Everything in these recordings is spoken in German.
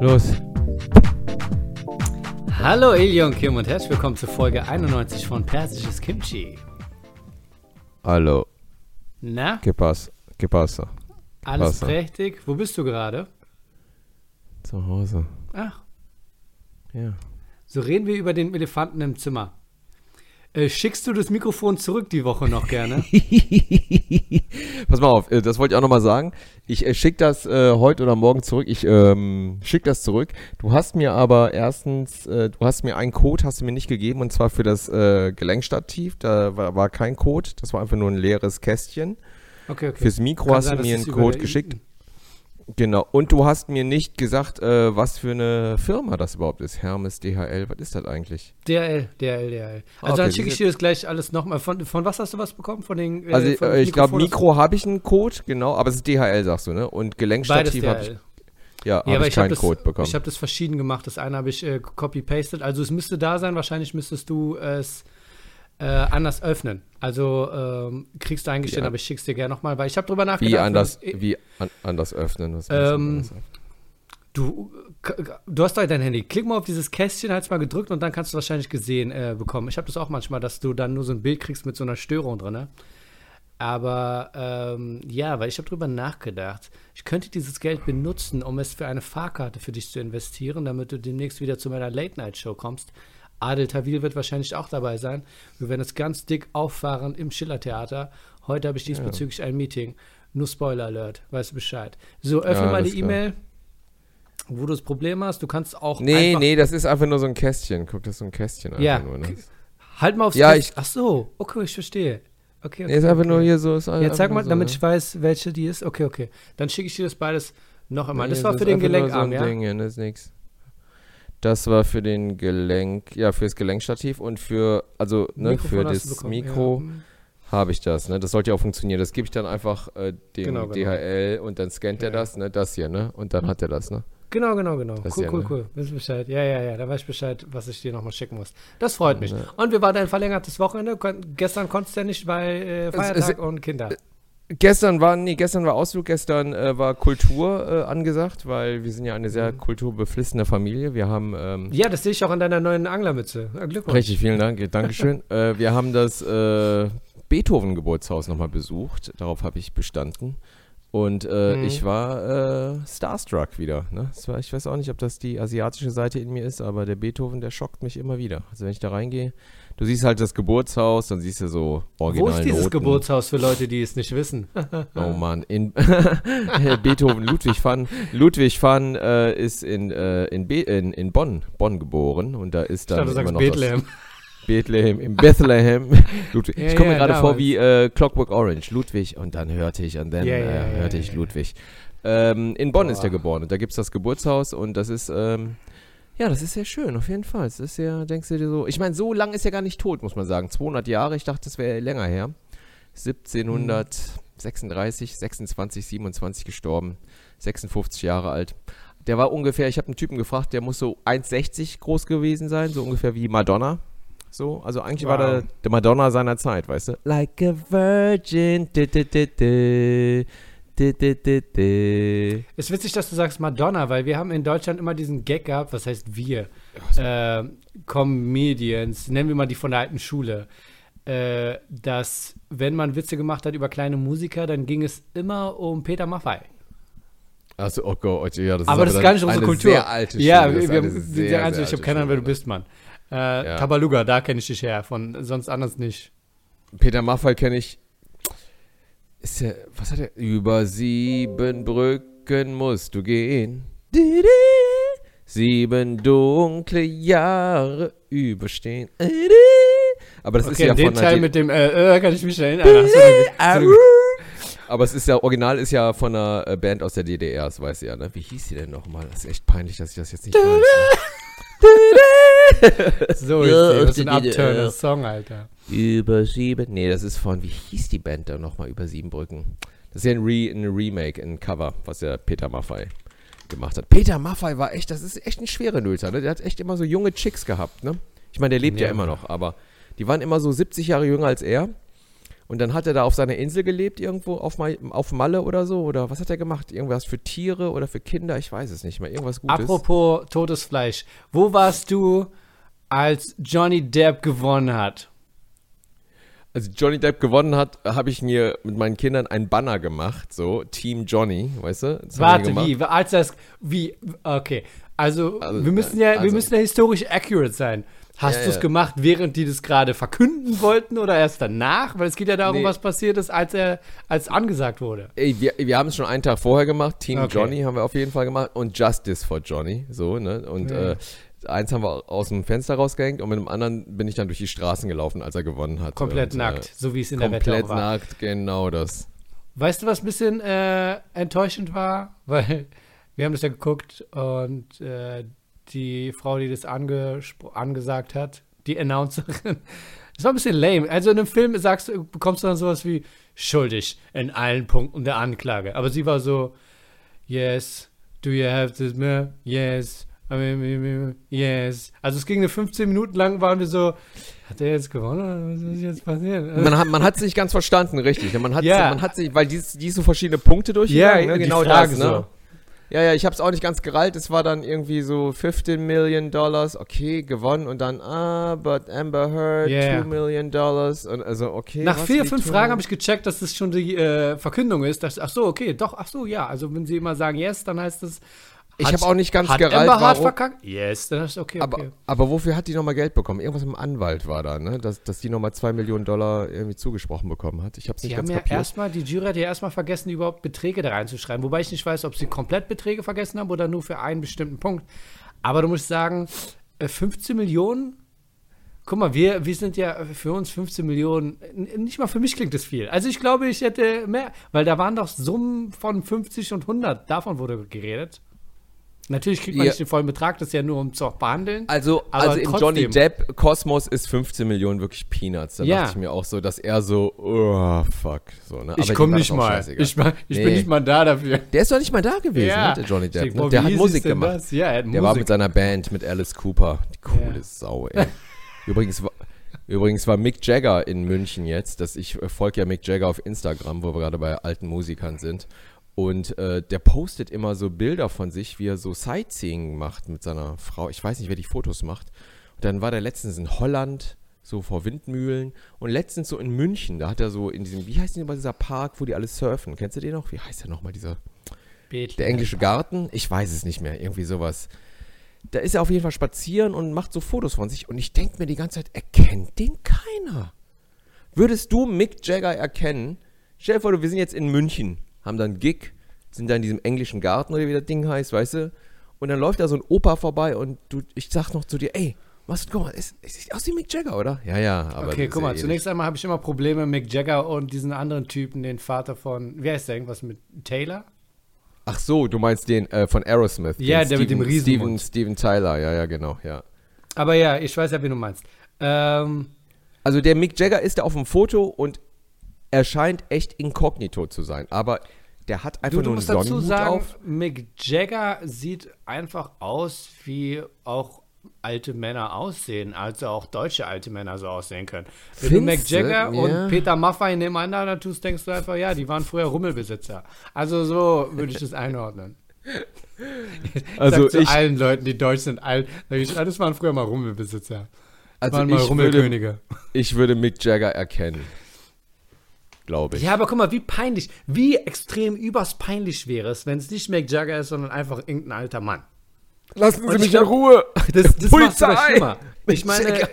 Los. Hallo Elion Kim und herzlich willkommen zur Folge 91 von Persisches Kimchi. Hallo. Na, ¿Qué pasa? ¿Qué pasa? alles Wasser. prächtig. Wo bist du gerade? Zu Hause. Ach, Ja. so reden wir über den Elefanten im Zimmer. Äh, schickst du das Mikrofon zurück die Woche noch gerne? Pass mal auf, äh, das wollte ich auch nochmal sagen. Ich äh, schicke das äh, heute oder morgen zurück. Ich ähm, schicke das zurück. Du hast mir aber erstens, äh, du hast mir einen Code, hast du mir nicht gegeben, und zwar für das äh, Gelenkstativ. Da war, war kein Code, das war einfach nur ein leeres Kästchen. Okay, okay. Fürs Mikro Kann hast sein, du mir einen Code geschickt. Genau. Und du hast mir nicht gesagt, äh, was für eine Firma das überhaupt ist. Hermes, DHL, was ist das eigentlich? DRL, DRL, DRL. Also Okay, dann schicke ich dir das gleich alles nochmal. Von, von was hast du was bekommen? Von den äh, Also von äh, ich glaube? Mikro habe ich einen Code, genau, aber es ist DHL, sagst du, ne? Und Gelenkstativ habe ich, ja, Ja, hab aber ich ich habe keinen das, Code bekommen. ich hab das verschieden gemacht. Das eine habe ich äh, copy-pasted. Also es müsste da sein. Wahrscheinlich müsstest du es äh, anders öffnen. Also ähm, kriegst du eingestellt, aber ich schick's dir gerne nochmal, weil ich habe drüber nachgedacht. wie anders, wenn- wie an, anders öffnen? Was Ähm? Du, du hast doch dein Handy. Klick mal auf dieses Kästchen, halt's mal gedrückt und dann kannst du wahrscheinlich gesehen äh, bekommen. Ich habe das auch manchmal, dass du dann nur so ein Bild kriegst mit so einer Störung drin. Ne? Aber ähm, ja, weil ich habe drüber nachgedacht. Ich könnte dieses Geld benutzen, um es für eine Fahrkarte für dich zu investieren, damit du demnächst wieder zu meiner Late-Night-Show kommst. Adel Tawil wird wahrscheinlich auch dabei sein. Wir werden es ganz dick auffahren im Schillertheater. Heute habe ich diesbezüglich ein Meeting. Nur Spoiler Alert, weißt du Bescheid. So, öffne Ja, mal die. E-Mail, wo du das Problem hast. Du kannst auch Nee, nee, das ist einfach nur so ein Kästchen. Guck, das ist so ein Kästchen einfach Ja. nur. Ne? halt mal aufs Ja, ich- Ach so, okay, ich verstehe. Okay, okay. Nee, ist einfach okay. nur hier so. Ist Ja, zeig mal, so, damit ne? ich weiß, welche die ist. Okay, okay. Dann schicke ich dir das beides noch einmal. Nee, das war für ist den Gelenkarm, so ein ja? Ding, ja, das ist nix. Das war für den Gelenk, ja, fürs Gelenkstativ und für, also, ne, Mikrofon für das Mikro. Ja. Hm. habe ich das, ne? Das sollte ja auch funktionieren. Das gebe ich dann einfach äh, dem Genau, genau. DHL und dann scannt er Ja. das, ne? Das hier, ne? Und dann hat er das, ne? Genau, genau, genau. Das Cool, ja, cool, ne? cool. Wissen Bescheid. Ja, ja, ja. Da weiß ich Bescheid, was ich dir nochmal schicken muss. Das freut mich. Ja. Und wir waren ein verlängertes Wochenende. Gestern konntest du ja nicht, weil äh, Feiertag und Kinder. Gestern war, nee, gestern war Ausflug, gestern äh, war Kultur äh, angesagt, weil wir sind ja eine sehr Mhm. kulturbeflissene Familie. Wir haben, ähm, Ja, das sehe ich auch an deiner neuen Anglermütze. Glückwunsch. richtig, vielen Dank, Dankeschön. äh, wir haben das äh, Beethoven-Geburtshaus nochmal besucht, darauf habe ich bestanden. Und äh, Mhm. ich war äh, starstruck wieder. Ne? War, ich weiß auch nicht, ob das die asiatische Seite in mir ist, aber der Beethoven, der schockt mich immer wieder. Also wenn ich da reingehe, du siehst halt das Geburtshaus, dann siehst du so original Wo ist dieses Noten. Geburtshaus für Leute, die es nicht wissen? Oh Mann, in Beethoven, Ludwig van, Ludwig van äh, ist in, äh, in, Be in, in Bonn, Bonn geboren und da ist Ich dann dachte, du immer sagst Bethlehem. das Bethlehem, in Bethlehem. Ludwig. Ja, ich komme mir gerade vor wie äh, Clockwork Orange, Ludwig und dann hörte ich und dann Ja, ja, äh, ja, hörte ich. Ludwig. Ähm, in Bonn ist Boah. er geboren und da gibt es das Geburtshaus und das ist, ähm, ja, das ist sehr schön, auf jeden Fall. Das ist ja, denkst du dir so, ich meine, so lang ist er gar nicht tot, muss man sagen. 200 Jahre, ich dachte, das wäre länger her. 1736, 26, 27 gestorben, 56 Jahre alt. Der war ungefähr, ich habe einen Typen gefragt, der muss so 1,60 groß gewesen sein, so ungefähr wie Madonna. So, also eigentlich war Wow. der, der Madonna seiner Zeit, weißt du? Like a virgin. Du, du, du, Ist witzig, dass du sagst Madonna, weil wir haben in Deutschland immer diesen Gag gehabt, was heißt wir? Äh, Comedians, nennen wir mal die von der alten Schule. Äh, dass, wenn man Witze gemacht hat über kleine Musiker, dann ging es immer um Peter Maffay. Achso, oh Gott, ja, das Aber das ist gar nicht unsere eine Kultur. Sehr alte Schule, ja, wir, ist wir, wir, sehr, sehr ich habe alte keine Ahnung, wer du bist, Mann. Äh, Ja. Tabaluga, da kenne ich dich her, von sonst anders nicht. Peter Maffay kenne ich. Ist der, was hat er? Über sieben Brücken musst du gehen. Sieben dunkle Jahre überstehen. Aber das ist Okay, ja den von Teil mit dem äh, äh, kann ich mich erinnern. Ach, so so aber es ist ja, original ist ja von einer äh, Band aus der DDR, das weiß ich ja, ne? Wie hieß die denn nochmal? Das ist echt peinlich, dass ich das jetzt nicht weiß. So, Ja, jetzt, auf das ist ein DDR. Upturner-Song, Alter. Über sieben. Nee, das ist von, wie hieß die Band da nochmal über sieben Brücken? Das ist ja ein, Re, ein Remake, ein Cover, was der Peter Maffay gemacht hat. Peter Maffay war echt, das ist echt ein schwerer Nölzer, ne? Der hat echt immer so junge Chicks gehabt, ne? Ich meine, der lebt ja. Ja. immer noch, aber die waren immer so 70 Jahre jünger als er. Und dann hat er da auf seiner Insel gelebt, irgendwo auf, Ma auf Malle oder so. Oder was hat er gemacht? Irgendwas für Tiere oder für Kinder? Ich weiß es nicht mehr. Irgendwas Gutes. Apropos totes Fleisch. Wo warst du, als Johnny Depp gewonnen hat? Als Johnny Depp gewonnen hat, habe ich mir mit meinen Kindern ein Banner gemacht, so Team Johnny, weißt du? Das wir Warte, wie? Als das, wie? Okay. Also, Also, wir müssen ja, wir also- müssen ja historisch accurate sein. Hast Ja, du es ja. gemacht, während die das gerade verkünden wollten oder erst danach? Weil es geht ja darum, Nee. was passiert ist, als er, als angesagt wurde. Ey, wir, wir haben es schon einen Tag vorher gemacht. Team Okay. Johnny haben wir auf jeden Fall gemacht und Justice for Johnny, so, ne? Und Ja. äh, eins haben wir aus dem Fenster rausgehängt und mit dem anderen bin ich dann durch die Straßen gelaufen, als er gewonnen hat. Komplett und, nackt, Äh, so wie es in der Wette komplett war. nackt, genau das. Weißt du, was ein bisschen äh, enttäuschend war? Weil wir haben das ja geguckt und äh, die Frau, die das angespro- angesagt hat, die Announcerin, das war ein bisschen lame. Also in einem Film sagst du, bekommst du dann sowas wie schuldig in allen Punkten der Anklage. Aber sie war so, yes, do you have this mirror? Yes. I mean, Yes. Also es ging eine 15 Minuten lang, waren wir so, hat er jetzt gewonnen oder was ist jetzt passiert? Man hat, man hat es nicht ganz verstanden, richtig. ne? Man hat, Ja. man hat sich, weil die, die so verschiedene Punkte durchgegangen, ne? die genau das, ne? so. Ja, ja, ich habe es auch nicht ganz gerallt. Es war dann irgendwie so 15 Million Dollars, okay, gewonnen und dann, ah, but Amber Heard, Yeah. 2 Million Dollars und also, okay. Nach vier, fünf Fragen habe ich gecheckt, dass das schon die äh, Verkündung ist. Dass, ach so, okay, doch, ach so, ja. Also wenn sie immer sagen yes, dann heißt es. Ich hat- habe auch nicht ganz hat gerallt, warum. verkackt? Yes, dann ist okay, Aber, okay. aber wofür hat die nochmal Geld bekommen? Irgendwas mit dem Anwalt war da, ne? Dass, dass die nochmal 2 Millionen Dollar irgendwie zugesprochen bekommen hat. Ich habe es nicht Die haben ganz ja kapiert. erstmal, die Jury hat ja erstmal vergessen, überhaupt Beträge da reinzuschreiben. Wobei ich nicht weiß, ob sie komplett Beträge vergessen haben oder nur für einen bestimmten Punkt. Aber du musst sagen, äh, 15 Millionen? Guck mal, wir, wir sind ja für uns 15 Millionen, nicht mal für mich klingt das viel. Also ich glaube, ich hätte mehr, weil da waren doch Summen von 50 und 100, davon wurde geredet. Natürlich kriegt man Ja. nicht den vollen Betrag, das ist ja nur um zu behandeln. Also, also im. Johnny Depp Kosmos ist 15 Millionen wirklich Peanuts. Da Ja. dachte ich mir auch so, dass er so, oh, fuck. So, ne? ich komme war nicht mal. Ich, ich bin Nee. nicht mal da dafür. Der ist doch nicht mal da gewesen, ne, der Johnny Depp. denk, Ne? Der hat Musik gemacht. das? Ja, er hat Der war Musik. mit seiner Band, mit Alice Cooper. Die coole Ja. Sau, ey. übrigens, war, übrigens war Mick Jagger in München jetzt. Das, ich äh, folge ja Mick Jagger auf Instagram, wo wir gerade bei alten Musikern sind. Und äh, der postet immer so Bilder von sich, wie er so Sightseeing macht mit seiner Frau. Ich weiß nicht, wer die Fotos macht. Und dann war der letztens in Holland, so vor Windmühlen. Und letztens so in München, da hat er so in diesem, wie heißt denn immer dieser Park, wo die alle surfen? Kennst du den noch? Wie heißt der nochmal, dieser? Der englische Garten? Ich weiß es nicht mehr. Irgendwie sowas. Da ist er auf jeden Fall spazieren und macht so Fotos von sich. Und ich denke mir die ganze Zeit, erkennt den keiner. Würdest du Mick Jagger erkennen? Stell dir vor, wir sind jetzt in München, haben dann Gig, sind da in diesem englischen Garten oder wie das Ding heißt, weißt du? Und dann läuft da so ein Opa vorbei und du, ich sag noch zu dir, ey, was, guck mal, es, es sieht aus wie Mick Jagger, oder? Ja, ja, aber. Okay, guck mal, ja eh zunächst einmal habe ich immer Probleme mit Mick Jagger und diesen anderen Typen, den Vater von, wer ist der, irgendwas mit Taylor? Ach so, du meinst den äh, von Aerosmith. Ja, der mit dem Steven- Riesenmund. Steven, Steven Tyler, ja, ja, genau, ja. Aber ja, ich weiß ja, wen du meinst. Ähm, Also der Mick Jagger ist da auf dem Foto und er scheint echt inkognito zu sein, aber der hat einfach du, du nur einen Sonnenhut sagen, auf. Mick Jagger sieht einfach aus, wie auch alte Männer aussehen, also auch deutsche alte Männer so aussehen können. Wenn du Mick Findste? Jagger Ja. und Peter Maffay nebeneinander tust, denkst du einfach, ja, die waren früher Rummelbesitzer. Also so würde ich das einordnen. Also Sag zu ich, allen Leuten, die deutsch sind, all, ich, das waren früher mal Rummelbesitzer. Das also waren mal ich, würde, Rummelkönige. ich würde Mick Jagger erkennen. Glaube ich. Ja, aber guck mal, wie peinlich, wie extrem übers peinlich wäre es, wenn es nicht Mick Jagger ist, sondern einfach irgendein alter Mann. Lassen Und ich glaub, Ruhe. Das, das macht sogar Polizei! schlimmer. Ich meine,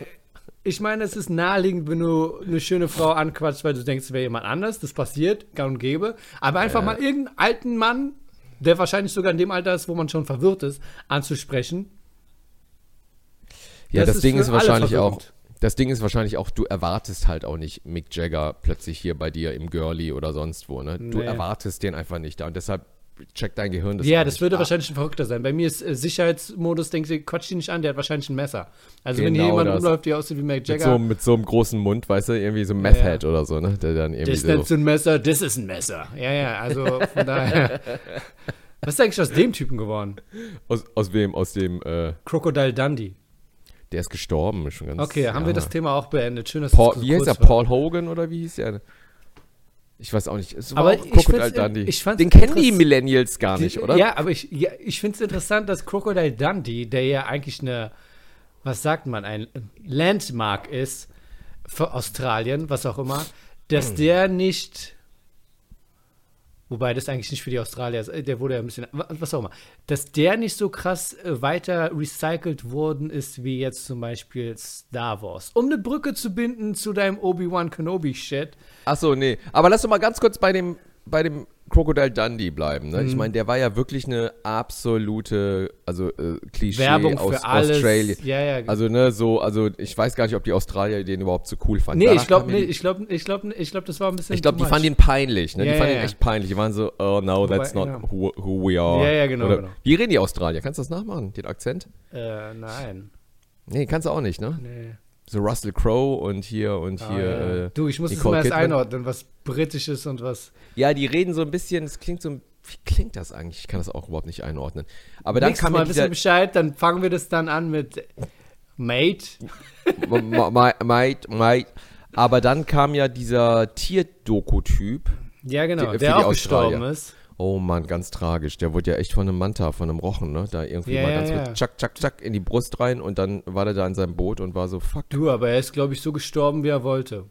ich meine, es ist naheliegend, wenn du eine schöne Frau anquatscht, weil du denkst, es wäre jemand anders. Das passiert, gang und gäbe. Aber einfach mal irgendeinen alten Mann, der wahrscheinlich sogar in dem Alter ist, wo man schon verwirrt ist, anzusprechen. Ja, Das das, ist Ding ist wahrscheinlich auch. Das Ding ist wahrscheinlich auch, du erwartest halt auch nicht Mick Jagger plötzlich hier bei dir im Girlie oder sonst wo, ne? Du Nee. erwartest den einfach nicht da und deshalb checkt dein Gehirn das ja, das würde ab. wahrscheinlich ein Verrückter sein. Bei mir ist äh, Sicherheitsmodus, denkst du, quatsch ihn nicht an, der hat wahrscheinlich ein Messer. Also wenn hier Genau jemand das. rumläuft, der aussieht wie Mick Mit Jagger, so, mit so einem großen Mund, weißt du, irgendwie so ein Meth Head oder so, ne? Der dann irgendwie das so. du ein Messer, das ist ein Messer. Ja, ja, also von daher. Was ist eigentlich aus dem Typen geworden? Aus, aus wem? Aus dem, äh, Crocodile Dundee. Der ist gestorben, ist schon ganz. Okay, haben wir ja. das Thema auch beendet. Schön, dass Paul, das wie heißt er? war. Paul Hogan oder wie hieß der? Ich weiß auch nicht. Es Aber auch Crocodile Dundee. ich Den kennen die Millennials gar nicht, oder? Ja, aber ich, ja, ich finde es interessant, dass Crocodile Dundee, der ja eigentlich eine, was sagt man, ein Landmark ist für Australien, was auch immer, Hm. dass der nicht, wobei das eigentlich nicht für die Australier ist, äh, der wurde ja ein bisschen, was auch immer, dass der nicht so krass äh, weiter recycelt worden ist, wie jetzt zum Beispiel Star Wars. Um eine Brücke zu binden zu deinem Obi-Wan Kenobi-Shit. Achso, nee. Aber lass doch mal ganz kurz bei dem, bei dem Crocodile Dundee bleiben. Ne? Mhm. Ich meine, der war ja wirklich eine absolute, also äh, Klischee Werbung aus für alles. Australien. Ja, ja, Also, ne, so, also ich weiß gar nicht, ob die Australier den überhaupt so cool fanden. Nee, Danach ich glaube nee, ich glaube ich glaube ich glaube das war ein bisschen Ich glaube, die fanden ihn peinlich, ne? Ja, die fanden ihn echt peinlich. Die waren so, oh no, that's Wobei, not ja. who, who we are. Ja, ja, genau, Oder, genau. Wie reden die Australier? Kannst du das nachmachen, den Akzent? Äh, nein. Nee, kannst du auch nicht, ne? Nee. So Russell Crowe und hier und Ah, hier. ja. Äh, du, ich muss Nicole mal erst einordnen, was britisch ist und was. ja, die reden so ein bisschen, es klingt so, wie klingt das eigentlich? Ich kann das auch überhaupt nicht einordnen. Aber dann Nächstes Mal ja wissen dieser, wir Bescheid, dann fangen wir das dann an mit Mate. Ma- ma- Mate, Mate. Aber dann kam ja dieser Tierdoku-Typ. Ja, genau, Die- der auch gestorben ist. Oh Mann, ganz tragisch. Der wurde ja echt von einem Manta, von einem Rochen, ne? Da irgendwie Ja, mal ja, ganz ja. kurz tschack, tschack, tschack in die Brust rein und dann war der da in seinem Boot und war so, fuck. Du, aber er ist, glaube ich, so gestorben, wie er wollte.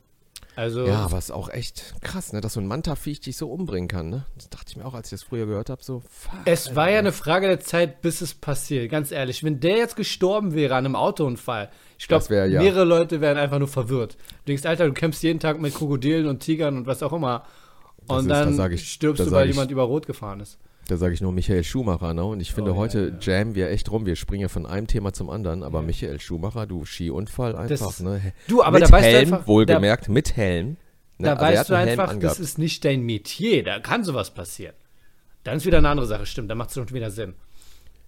Also, Ja, aber ist auch echt krass, ne? Dass so ein Manta-Viech dich so umbringen kann, ne? Das dachte ich mir auch, als ich das früher gehört habe, so, fuck. es war ja eine Frage der Zeit, bis es passiert. Ganz ehrlich, wenn der jetzt gestorben wäre an einem Autounfall, ich glaube, ja. mehrere Leute wären einfach nur verwirrt. Du denkst, Alter, du kämpfst jeden Tag mit Krokodilen und Tigern und was auch immer. Und ist- da dann sag ich- stirbst da du, weil ich- jemand über Rot gefahren ist. Da sage ich nur Michael Schumacher, ne? Und ich finde, Oh, ja, heute ja. jammen wir echt rum. Wir springen ja von einem Thema zum anderen. Aber Michael Schumacher, du Skiunfall einfach, Das- ne? Du, aber mit da weißt du Helm, einfach- wohlgemerkt, mit Helm. Ne? Da Also weißt du Helm einfach, das ist nicht dein Metier. Da kann sowas passieren. Dann ist wieder eine andere Sache, stimmt. Da macht es schon wieder Sinn.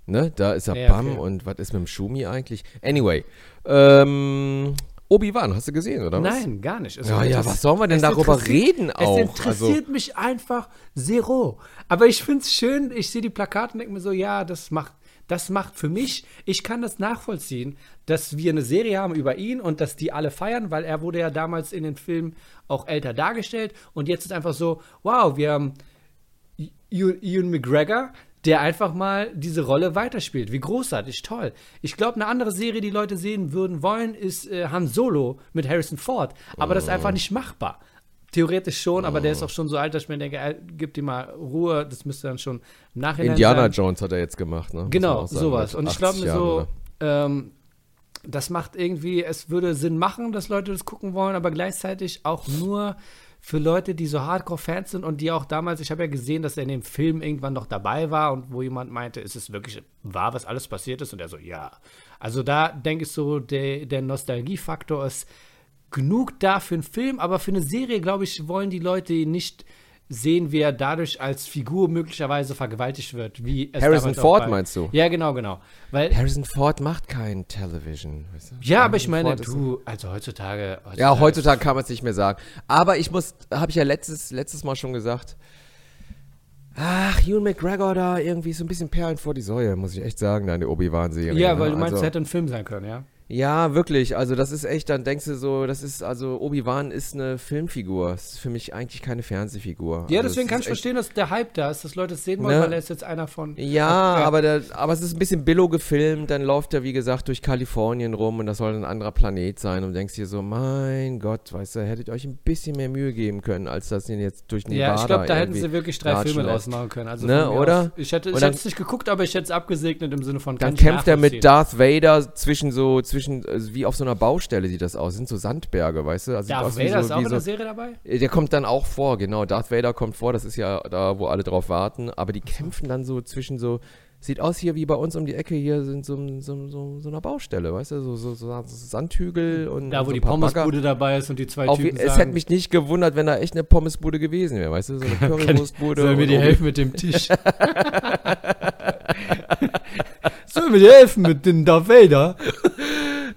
Ne? Da ist er Ja, Bam okay. und was ist mit dem Schumi eigentlich? Anyway, ähm, Obi-Wan, hast du gesehen, oder was? Nein, gar nicht. Es Ja, ja, was sollen wir denn darüber reden auch? Es interessiert mich einfach zero. Aber ich finde es schön, ich sehe die Plakate und denke mir so, ja, das macht, das macht für mich, ich kann das nachvollziehen, dass wir eine Serie haben über ihn und dass die alle feiern, weil er wurde ja damals in den Filmen auch älter dargestellt und jetzt ist einfach so, wow, wir haben Ewan McGregor, der einfach mal diese Rolle weiterspielt. Wie großartig, toll. Ich glaube, eine andere Serie, die Leute sehen würden wollen, ist äh, Han Solo mit Harrison Ford. Aber das ist einfach nicht machbar. Theoretisch schon, aber der ist auch schon so alt, dass ich mir denke, gib dir mal Ruhe, das müsste dann schon im Nachhinein Indiana sein. Jones hat er jetzt gemacht, ne? Genau, sowas. Und ich glaube 80 mir Jahren, so, oder? ähm, das macht irgendwie, es würde Sinn machen, dass Leute das gucken wollen, aber gleichzeitig auch nur für Leute, die so Hardcore-Fans sind und die auch damals, ich habe ja gesehen, dass er in dem Film irgendwann noch dabei war und wo jemand meinte, ist es wirklich wahr, was alles passiert ist? Und er so, ja. Also da denke ich so, der, der Nostalgiefaktor ist genug da für einen Film, aber für eine Serie, glaube ich, wollen die Leute nicht sehen, wie er dadurch als Figur möglicherweise vergewaltigt wird. Wie es Harrison Ford meinst du? Ja, genau, genau. Weil, Harrison Ford macht kein Television. Weißt du? ja, aber ich meine, Ford du, also heutzutage. Ja, heutzutage kann man es nicht mehr sagen. Aber ich muss, habe ich ja letztes, letztes Mal schon gesagt, ach, Ewan McGregor da irgendwie so ein bisschen Perlen vor die Säue, muss ich echt sagen, deine Obi-Wan-Serie. Ja, ne? weil du meinst, also, es hätte ein Film sein können, ja? Ja, wirklich. Also das ist echt, dann denkst du so, das ist, also Obi-Wan ist eine Filmfigur. Das ist für mich eigentlich keine Fernsehfigur. Ja, also, deswegen es kann ich verstehen, dass der Hype da ist, dass Leute es sehen wollen, Ne? weil er ist jetzt einer von. Ja, Ja. aber, der, aber es ist ein bisschen billo gefilmt, dann läuft er, wie gesagt, durch Kalifornien rum und das soll ein anderer Planet sein und denkst dir so, mein Gott, weißt du, hättet ihr euch ein bisschen mehr Mühe geben können, als das ihn jetzt durch Nevada Ja, ich glaube, da hätten sie wirklich drei Filme lässt. rausmachen können. Also Ne, oder? Aus, ich hätte es nicht geguckt, aber ich hätte es abgesegnet im Sinne von. Dann kämpft er mit. Darth Vader zwischen so, zwischen, also wie auf so einer Baustelle sieht das aus, sind so Sandberge, weißt du? Also Darth Vader so, ist auch in so, der Serie dabei? Der kommt dann auch vor, genau. Darth Vader kommt vor, das ist ja da, wo alle drauf warten. Aber die kämpfen dann so zwischen so. Sieht aus hier wie bei uns um die Ecke hier sind so, so, so, so einer Baustelle, weißt du? So, so, so Sandhügel und. Da, wo so die. Pommesbude dabei ist und die zwei Auf, Typen es sagen, hätte mich nicht gewundert, wenn da echt eine Pommesbude gewesen wäre, weißt du? So eine Currywurstbude. Soll mir und die oben- helfen mit dem Tisch? Soll mir die helfen mit dem Darth Vader?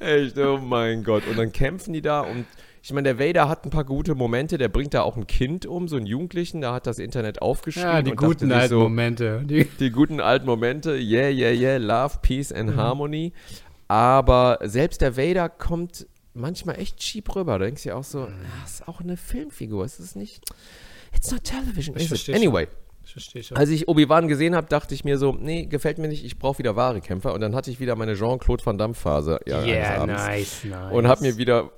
Echt, oh mein Gott. Und dann kämpfen die da und ich meine, der Vader hat ein paar gute Momente, der bringt da auch ein Kind um, so einen Jugendlichen, da hat das Internet aufgeschrieben. Ja, die guten alten so, Momente. Die, Die guten alten Momente, yeah, yeah, yeah, Love, Peace and Mhm. Harmony. Aber selbst der Vader kommt manchmal echt cheap rüber. Da denkst du dir auch so, Mhm. ah, ist auch eine Filmfigur. Es ist nicht. It's not television, Ich is it? versteh Anyway, Ich verstehe schon. als ich Obi-Wan gesehen habe, dachte ich mir so, nee, gefällt mir nicht, ich brauche wieder wahre Kämpfer. Und dann hatte ich wieder meine Jean-Claude Van Damme-Phase ja, yeah, nice, nice. Und habe mir wieder,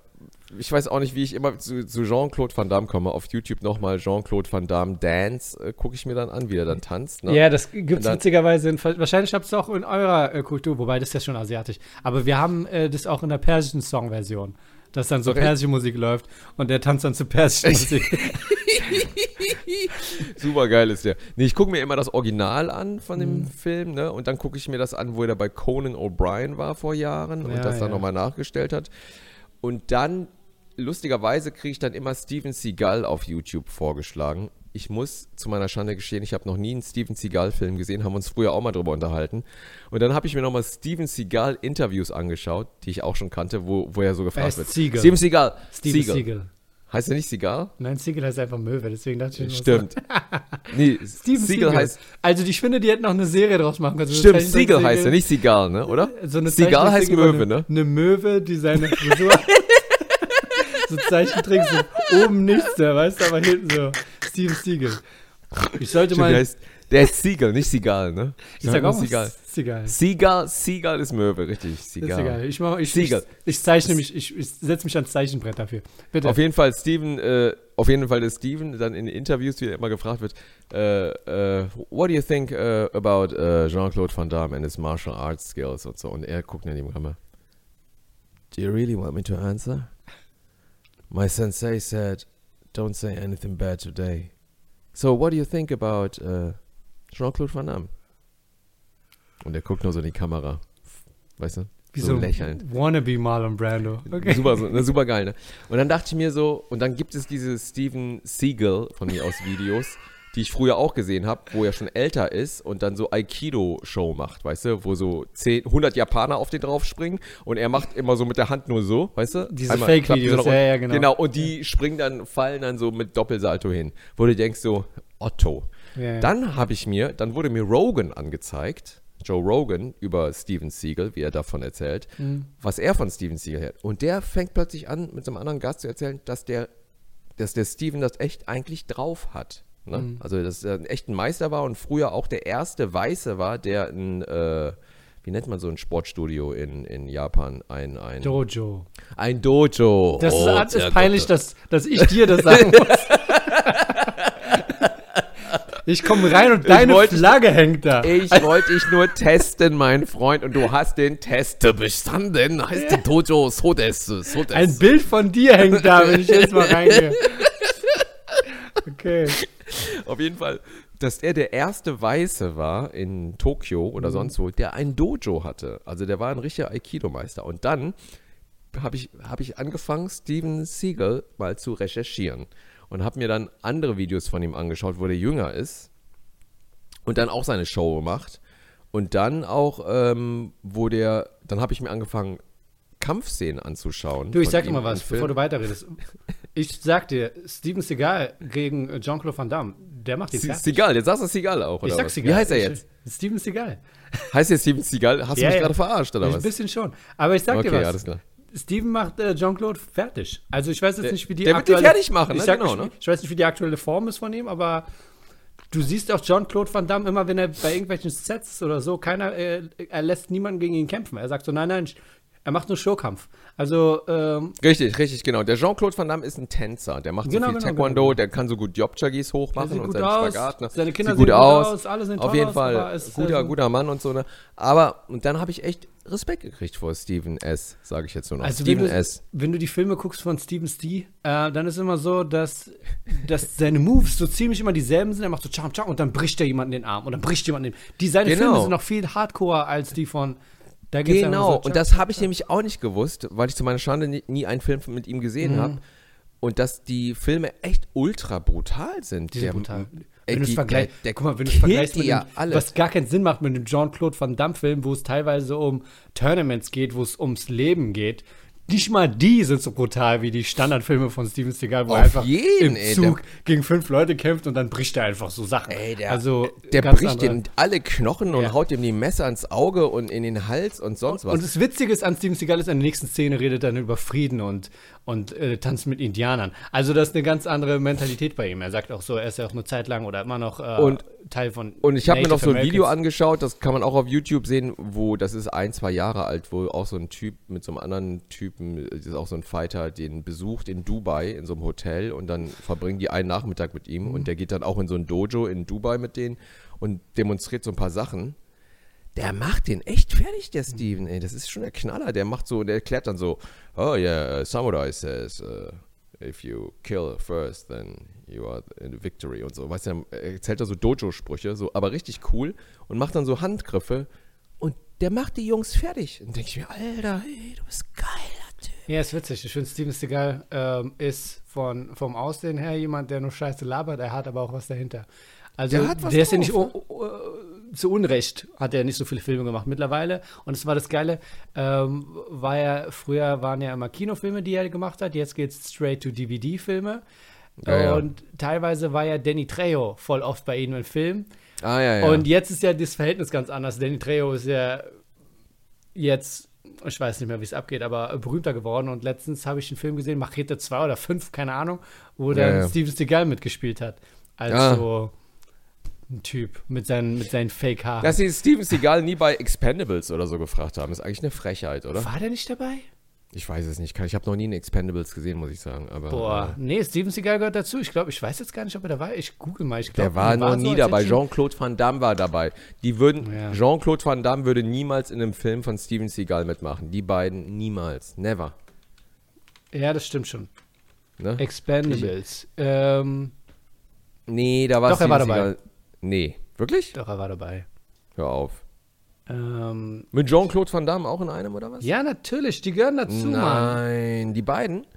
ich weiß auch nicht, wie ich immer zu, zu Jean-Claude Van Damme komme. Auf YouTube nochmal Jean-Claude Van Damme Dance, äh, gucke ich mir dann an, wie er dann tanzt. Ne? Ja, das gibt es witzigerweise. In, wahrscheinlich habt ihr es auch in eurer äh, Kultur, wobei das ist ja schon asiatisch. Aber wir haben äh, das auch in der persischen Song-Version. Dass dann so persische Musik läuft und der tanzt dann zu persischen Musik. Super geil ist der. Nee, ich gucke mir immer das Original an von Mhm. dem Film, ne? Und dann gucke ich mir das an, wo er bei Conan O'Brien war vor Jahren und Ja, das dann ja. nochmal nachgestellt hat. Und dann, lustigerweise, kriege ich dann immer Steven Seagal auf YouTube vorgeschlagen. Ich muss zu meiner Schande gestehen, ich habe noch nie einen Steven Seagal-Film gesehen, haben uns früher auch mal drüber unterhalten. Und dann habe ich mir nochmal Steven Seagal-Interviews angeschaut, die ich auch schon kannte, wo, wo er so gefragt heißt wird. Seagal. Steven Seagal. Steven Seagal. Siegel. Heißt er nicht Seagal? Nein, Siegel heißt einfach Möwe, deswegen dachte ich Stimmt. nee, Steven Siegel heißt. Also ich finde, die hätten noch eine Serie draus machen können. So Stimmt, Zeichentrick- Siegel heißt er, nicht Sigal, ne? Oder? So eine Sigal heißt Möwe, ne? Eine Möwe, die seine Frisur. so Zeichentricks, so oben nichts, da weißt du, aber hinten so. Steven Siegel. Ich sollte Stimmt, der, mal. heißt, der ist Siegel, nicht Sigal, ne? Ich sag auch mal, Sigal. ist egal. Ist ist Möwe, richtig. Sigal. egal. Ich, mach, ich, ich, Siegel. ich zeichne mich, ich, ich setze mich ans Zeichenbrett dafür. Bitte. Auf jeden Fall Steven, äh, auf jeden Fall der Steven dann in Interviews, wie er immer gefragt wird, äh, äh, what do you think uh, about uh, Jean-Claude Van Damme and his martial arts skills und so. Und er guckt in die Kamera. Do you really want me to answer? My sensei said, don't say anything bad today. So what do you think about uh, Jean-Claude Van Damme? Und er guckt nur so in die Kamera. Weißt du? Wie so lächelnd. Wannabe Marlon Brando. Okay. Super, so, ne, super geil, ne? Und dann dachte ich mir so, und dann gibt es diese Steven Seagal von mir aus Videos, die ich früher auch gesehen habe, wo er schon älter ist und dann so Aikido-Show macht, weißt du, wo so 10, 100 Japaner auf den draufspringen und er macht immer so mit der Hand nur so, weißt du? Diese Fake-Videos, so ja, ja, genau. Genau, und die springen dann, fallen dann so mit Doppelsalto hin, wo du denkst so, Otto. Ja. Dann habe ich mir, dann wurde mir Rogan angezeigt, Joe Rogan, über Steven Seagal, wie er davon erzählt, Mhm. was er von Steven Seagal hält. Und der fängt plötzlich an, mit so einem anderen Gast zu erzählen, dass der, dass der Steven das echt eigentlich drauf hat. Ne? Mhm. Also, dass er ein echter Meister war und früher auch der erste Weiße war, der ein, äh, wie nennt man so ein Sportstudio in, in Japan? Ein, ein, Dojo. ein Dojo. Das Oh, ist, ist peinlich, dass, dass ich dir das sagen muss. ich komme rein und deine wollte- Flagge hängt da. Ich wollte dich nur testen, mein Freund, und du hast den Test bestanden. Heißt die Dojo so des, so des. Ein Bild von dir hängt da, wenn ich jetzt mal reingehe. Okay. Auf jeden Fall, dass er der erste Weiße war in Tokio oder sonst wo, der ein Dojo hatte. Also der war ein richtiger Aikido-Meister. Und dann habe ich, hab ich angefangen, Steven Seagal mal zu recherchieren. Und habe mir dann andere Videos von ihm angeschaut, wo der jünger ist. Und dann auch seine Show gemacht. Und dann auch, ähm, wo der, dann habe ich mir angefangen, Kampfszenen anzuschauen. Du, ich sag dir mal was, bevor du weiterredest. Ich sag dir, Steven Seagal gegen Jean-Claude Van Damme, der macht die Se- fertig. Seagal, jetzt sagst du Seagal auch, oder Ich sag was? Seagal. Wie heißt er jetzt? Steven Seagal. Heißt der Steven Seagal? Hast Ja, du mich ja. gerade verarscht, oder Ein was? bisschen schon. Aber ich sag Okay, dir was. alles klar. Steven macht äh, Jean-Claude fertig. Also ich weiß jetzt Der- nicht, wie die der wird den aktuelle... fertig machen, ich ne? sag Genau, nicht, ne? Ich weiß nicht, wie die aktuelle Form ist von ihm, aber du siehst auch Jean-Claude Van Damme immer, wenn er bei irgendwelchen Sets oder so, keiner, äh, er lässt niemanden gegen ihn kämpfen. Er sagt so, nein, nein, ich, er macht nur Showkampf. Also, ähm, Richtig, richtig, genau. Der Jean-Claude Van Damme ist ein Tänzer. Der macht Genau, so viel genau, Taekwondo, genau. der kann so gut Jobchagis hochmachen und seinen aus, Spagat. Ne? seine Kinder sieht gut aus. aus, alle sehen Auf jeden aus, Fall guter, also- guter Mann und so. Ne? Aber, und dann habe ich echt Respekt gekriegt vor Steven S., sage ich jetzt nur noch. Also wenn Steven du, S. wenn du die Filme guckst von Steven Stee, äh, dann ist immer so, dass, dass seine Moves so ziemlich immer dieselben sind. Er macht so Cham Cham und dann bricht er jemanden den Arm und dann bricht jemand den. Die seine Genau. Filme sind noch viel hardcore als die von. Da geht's Genau, so, und das habe ich nämlich auch nicht gewusst, weil ich zu meiner Schande nie, nie einen Film mit ihm gesehen Mhm. habe. Und dass die Filme echt ultra brutal sind. Die sind Der- brutal. Ey, Wenn du es vergleichst, der- der guck mal, wenn du es vergleichst mit ja dem, was gar keinen Sinn macht mit dem Jean-Claude Van Damme-Film, wo es teilweise um Tournaments geht, wo es ums Leben geht, nicht mal die sind so brutal wie die Standardfilme von Steven Seagal, wo Auf er einfach jeden, im ey, Zug gegen fünf Leute kämpft und dann bricht er einfach so Sachen. Ey, der, also der bricht den alle Knochen und Ja. haut ihm die Messer ans Auge und in den Hals und sonst was. Und das Witzige ist an Steven Seagal ist, in der nächsten Szene redet er dann über Frieden und, und äh, tanzt mit Indianern. Also das ist eine ganz andere Mentalität bei ihm. Er sagt auch so, er ist ja auch eine Zeit lang oder immer noch äh, Und- Teil von Und ich habe mir noch so ein Video angeschaut, das kann man auch auf YouTube sehen, wo das ist ein, zwei Jahre alt, wo auch so ein Typ mit so einem anderen Typen, das ist auch so ein Fighter, den besucht in Dubai in so einem Hotel und dann verbringen die einen Nachmittag mit ihm und der geht dann auch in so ein Dojo in Dubai mit denen und demonstriert so ein paar Sachen. Der macht den echt fertig, der Steven, ey. Das ist schon der Knaller. Der macht so, der erklärt dann so, oh yeah, Samurai says, uh, if you kill first, then you are in victory und so. Weißt du, er erzählt da so Dojo-Sprüche, so, aber richtig cool und macht dann so Handgriffe und der macht die Jungs fertig. Und denke ich mir, Alter, ey, du bist geiler Typ. Ja, ist witzig. Ich finde, Steven Seagal ähm, ist von, vom Aussehen her jemand, der nur Scheiße labert. Er hat aber auch was dahinter. Also, Der der, hat was ist ja nicht u- zu Unrecht, hat er nicht so viele Filme gemacht mittlerweile. Und es war das Geile, ähm, war ja, früher waren ja immer Kinofilme, die er gemacht hat. Jetzt geht es straight to DVD-Filme. Ja, ja. Und teilweise war ja Danny Trejo voll oft bei ihm im Film. Ah, ja, ja. Und jetzt ist ja das Verhältnis ganz anders. Danny Trejo ist ja jetzt, ich weiß nicht mehr, wie es abgeht, aber berühmter geworden. Und letztens habe ich einen Film gesehen, Machete 2 oder 5, keine Ahnung, wo dann ja. Steven Seagal mitgespielt hat. Als Ah. So ein Typ mit seinen, mit seinen Fake-Haaren. Dass sie Steven Seagal nie bei Expendables oder so gefragt haben, ist eigentlich eine Frechheit, oder? War der nicht dabei? Ich weiß es nicht. Ich habe noch nie einen Expendables gesehen, muss ich sagen. Aber, Boah, äh, nee, Steven Seagal gehört dazu. Ich glaube, ich weiß jetzt gar nicht, ob er dabei war. Ich google mal. Ich glaub, Der war er noch so, nie als dabei. ich Jean-Claude Van Damme war dabei. Die würden, Ja. Jean-Claude Van Damme würde niemals in einem Film von Steven Seagal mitmachen. Die beiden niemals. Never. Ja, das stimmt schon. Ne? Expendables. Ähm, Nee, da war Doch, er Steven war dabei. Seagal. Nee. Wirklich? doch, er war dabei. Hör auf. Ähm, Mit Jean-Claude Van Damme auch in einem, oder was? ja, natürlich, die gehören dazu, Mann. Nein, die beiden?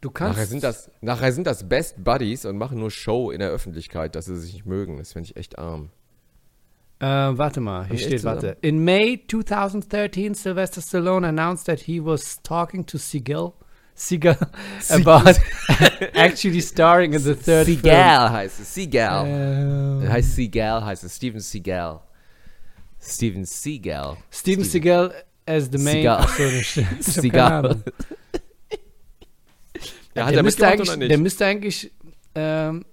Du kannst. Nachher sind, das, nachher sind das Best Buddies und machen nur Show in der Öffentlichkeit, dass sie sich nicht mögen. Das finde ich echt arm. Äh, warte mal, hier steht, warte. In May 2013, Sylvester Stallone announced that he was talking to Seagal, Seagal about actually starring in the third Seagal heißt es. Seagal. film. Ähm, heißt Seagal, heißt es. Steven Seagal. Steven Seagal. Steven Seagal as the main. Seagal. Achso. Ich Seagal. Ja, hat der, er müsste eigentlich, oder nicht? der müsste eigentlich. Ähm,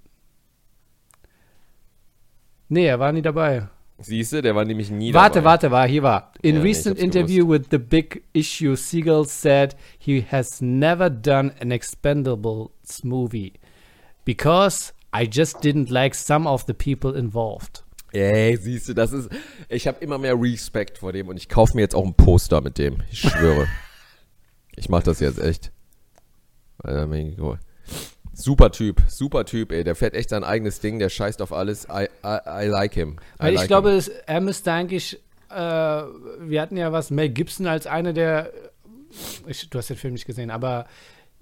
nee, er war nie dabei. Siehst du, der war nämlich nie Warte, dabei. warte, war, hier war. In Ja, nee, recent hab's interview with the Big Issue, Siegel said he has never done an Expendables movie because I just didn't like some of the people involved. Ey, siehst du, das ist. Ich habe immer mehr Respekt vor dem und ich kaufe mir jetzt auch ein Poster mit dem. Ich schwöre. ich mach das jetzt echt. Alter, mein Gott. Super Typ, super Typ, ey. Der fährt echt sein eigenes Ding, der scheißt auf alles. I, I, I like him. I Weil ich like glaube, him. es, er müsste eigentlich, äh, wir hatten ja was, Mel Gibson als eine der, ich, du hast den Film nicht gesehen, aber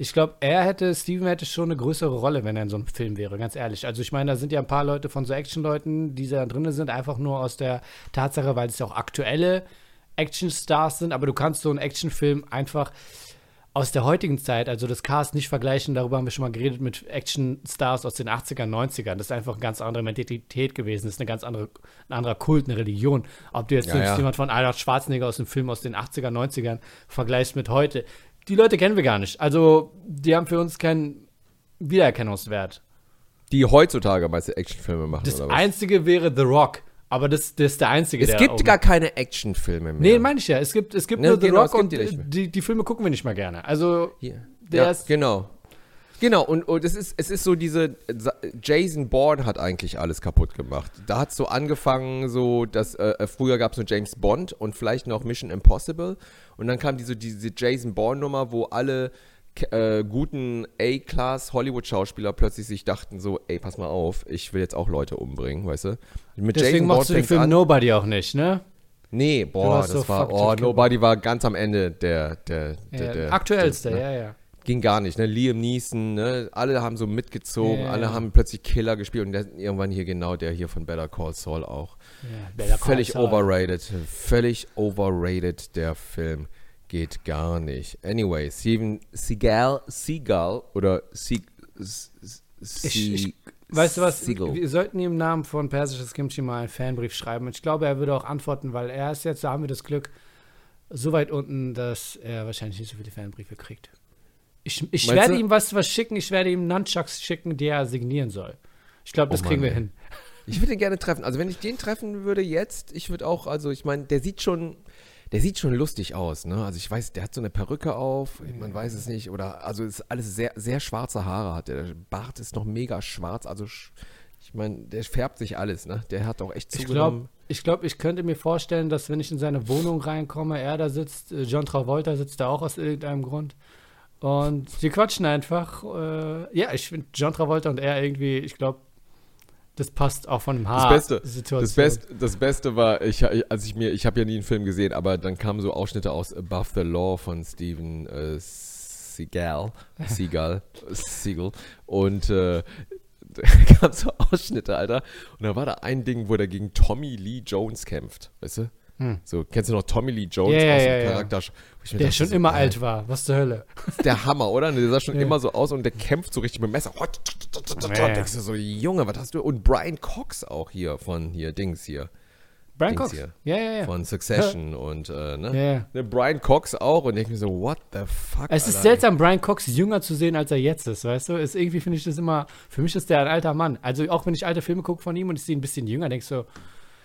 ich glaube, er hätte, Steven hätte schon eine größere Rolle, wenn er in so einem Film wäre, ganz ehrlich. Also ich meine, da sind ja ein paar Leute von so Action-Leuten, die da drin sind, einfach nur aus der Tatsache, weil es ja auch aktuelle Action-Stars sind, aber du kannst so einen Actionfilm einfach aus der heutigen Zeit, also das Cast nicht vergleichen, darüber haben wir schon mal geredet, mit Action-Stars aus den 80ern, 90ern. Das ist einfach eine ganz andere Mentalität gewesen. Das ist eine ganz andere, ein anderer Kult, eine Religion. Ob du jetzt Ja, ja. jemand von Arnold Schwarzenegger aus dem Film aus den 80ern, 90ern vergleichst mit heute. Die Leute kennen wir gar nicht. Also, die haben für uns keinen Wiedererkennungswert. Die heutzutage meiste Actionfilme machen, Das oder was? einzige wäre The Rock. Aber das, das ist der einzige, es der gibt gar keine Actionfilme mehr. Nee, meine ich ja. Es gibt, es gibt Ne, nur The genau, Rock und die die, die Filme gucken wir nicht mal gerne. Also, Hier. Der ja, ist- genau. Genau, und, und es, ist, es ist so diese, Jason Bourne hat eigentlich alles kaputt gemacht. Da hat es so angefangen, so, dass äh, früher gab es nur James Bond und vielleicht noch Mission Impossible. Und dann kam diese, diese Jason Bourne-Nummer, wo alle äh, guten A-Class Hollywood-Schauspieler plötzlich sich dachten so, ey, pass mal auf, ich will jetzt auch Leute umbringen, weißt du? Mit deswegen machst du den Film an- Nobody auch nicht, ne? Nee, boah, das so war, oh, Nobody war ganz am Ende der, der, der, Ja, der aktuellste, der, ne? ja, ja. Ging gar nicht, ne? Liam Neeson, ne? Alle haben so mitgezogen, Ja, alle ja. haben plötzlich Killer gespielt und der, irgendwann hier genau der hier von Better Call Saul auch. ja Call Völlig overrated, völlig overrated der Film. Geht gar nicht. Anyway, Steven Seagal, Seagal oder Seag, ich, ich, Weißt du was? Seagal. Wir sollten ihm im Namen von Persisches Kimchi mal einen Fanbrief schreiben. Und ich glaube, er würde auch antworten, weil er ist jetzt, da haben wir das Glück, so weit unten, dass er wahrscheinlich nicht so viele Fanbriefe kriegt. Ich, ich werde du? ihm was, was schicken, ich werde ihm Nunchucks schicken, die er signieren soll. Ich glaube, das oh kriegen wir hin. Ich würde ihn gerne treffen. Also wenn ich den treffen würde jetzt, ich würde auch, also ich meine, der sieht schon, der sieht schon lustig aus, ne? Also ich weiß, der hat so eine Perücke auf, man weiß es nicht, oder also ist alles sehr, sehr schwarze Haare hat. Der Bart ist noch mega schwarz, also ich meine, der färbt sich alles, ne? Der hat auch echt zugenommen. Ich glaube, ich, glaub, ich könnte mir vorstellen, dass wenn ich in seine Wohnung reinkomme, er da sitzt, äh, John Travolta sitzt da auch aus irgendeinem Grund. Und sie quatschen einfach. Äh, ja, ich finde John Travolta und er irgendwie, ich glaube, das passt auch von dem Haar. Das Beste, Situation. Das, Best, das Beste war, ich, als ich mir, ich habe ja nie einen Film gesehen, aber dann kamen so Ausschnitte aus Above the Law von Steven äh, Seagal, Seagal, Seagal und äh, da kamen so Ausschnitte, Alter. Und da war da ein Ding, wo der gegen Tommy Lee Jones kämpft, weißt du? Hm. So, kennst du noch Tommy Lee Jones yeah, aus dem yeah, Charakter? Der dachte, schon so, immer äh, alt war. Was zur Hölle? Der Hammer, oder? Der sah schon yeah. immer so aus und der kämpft so richtig mit dem Messer. Yeah. Denkst du so, Junge, was hast du? Und Brian Cox auch hier von hier, Dings hier. Brian Dings Cox? Hier, ja, ja, ja. Von Succession und, äh, ne? Ja, ja. Brian Cox auch und ich mir so, what the fuck? Es ist Alter. seltsam, Brian Cox jünger zu sehen, als er jetzt ist, weißt du? Ist irgendwie finde ich das immer, für mich ist der ein alter Mann. Also auch wenn ich alte Filme gucke von ihm und ich sehe ihn ein bisschen jünger, denkst du so,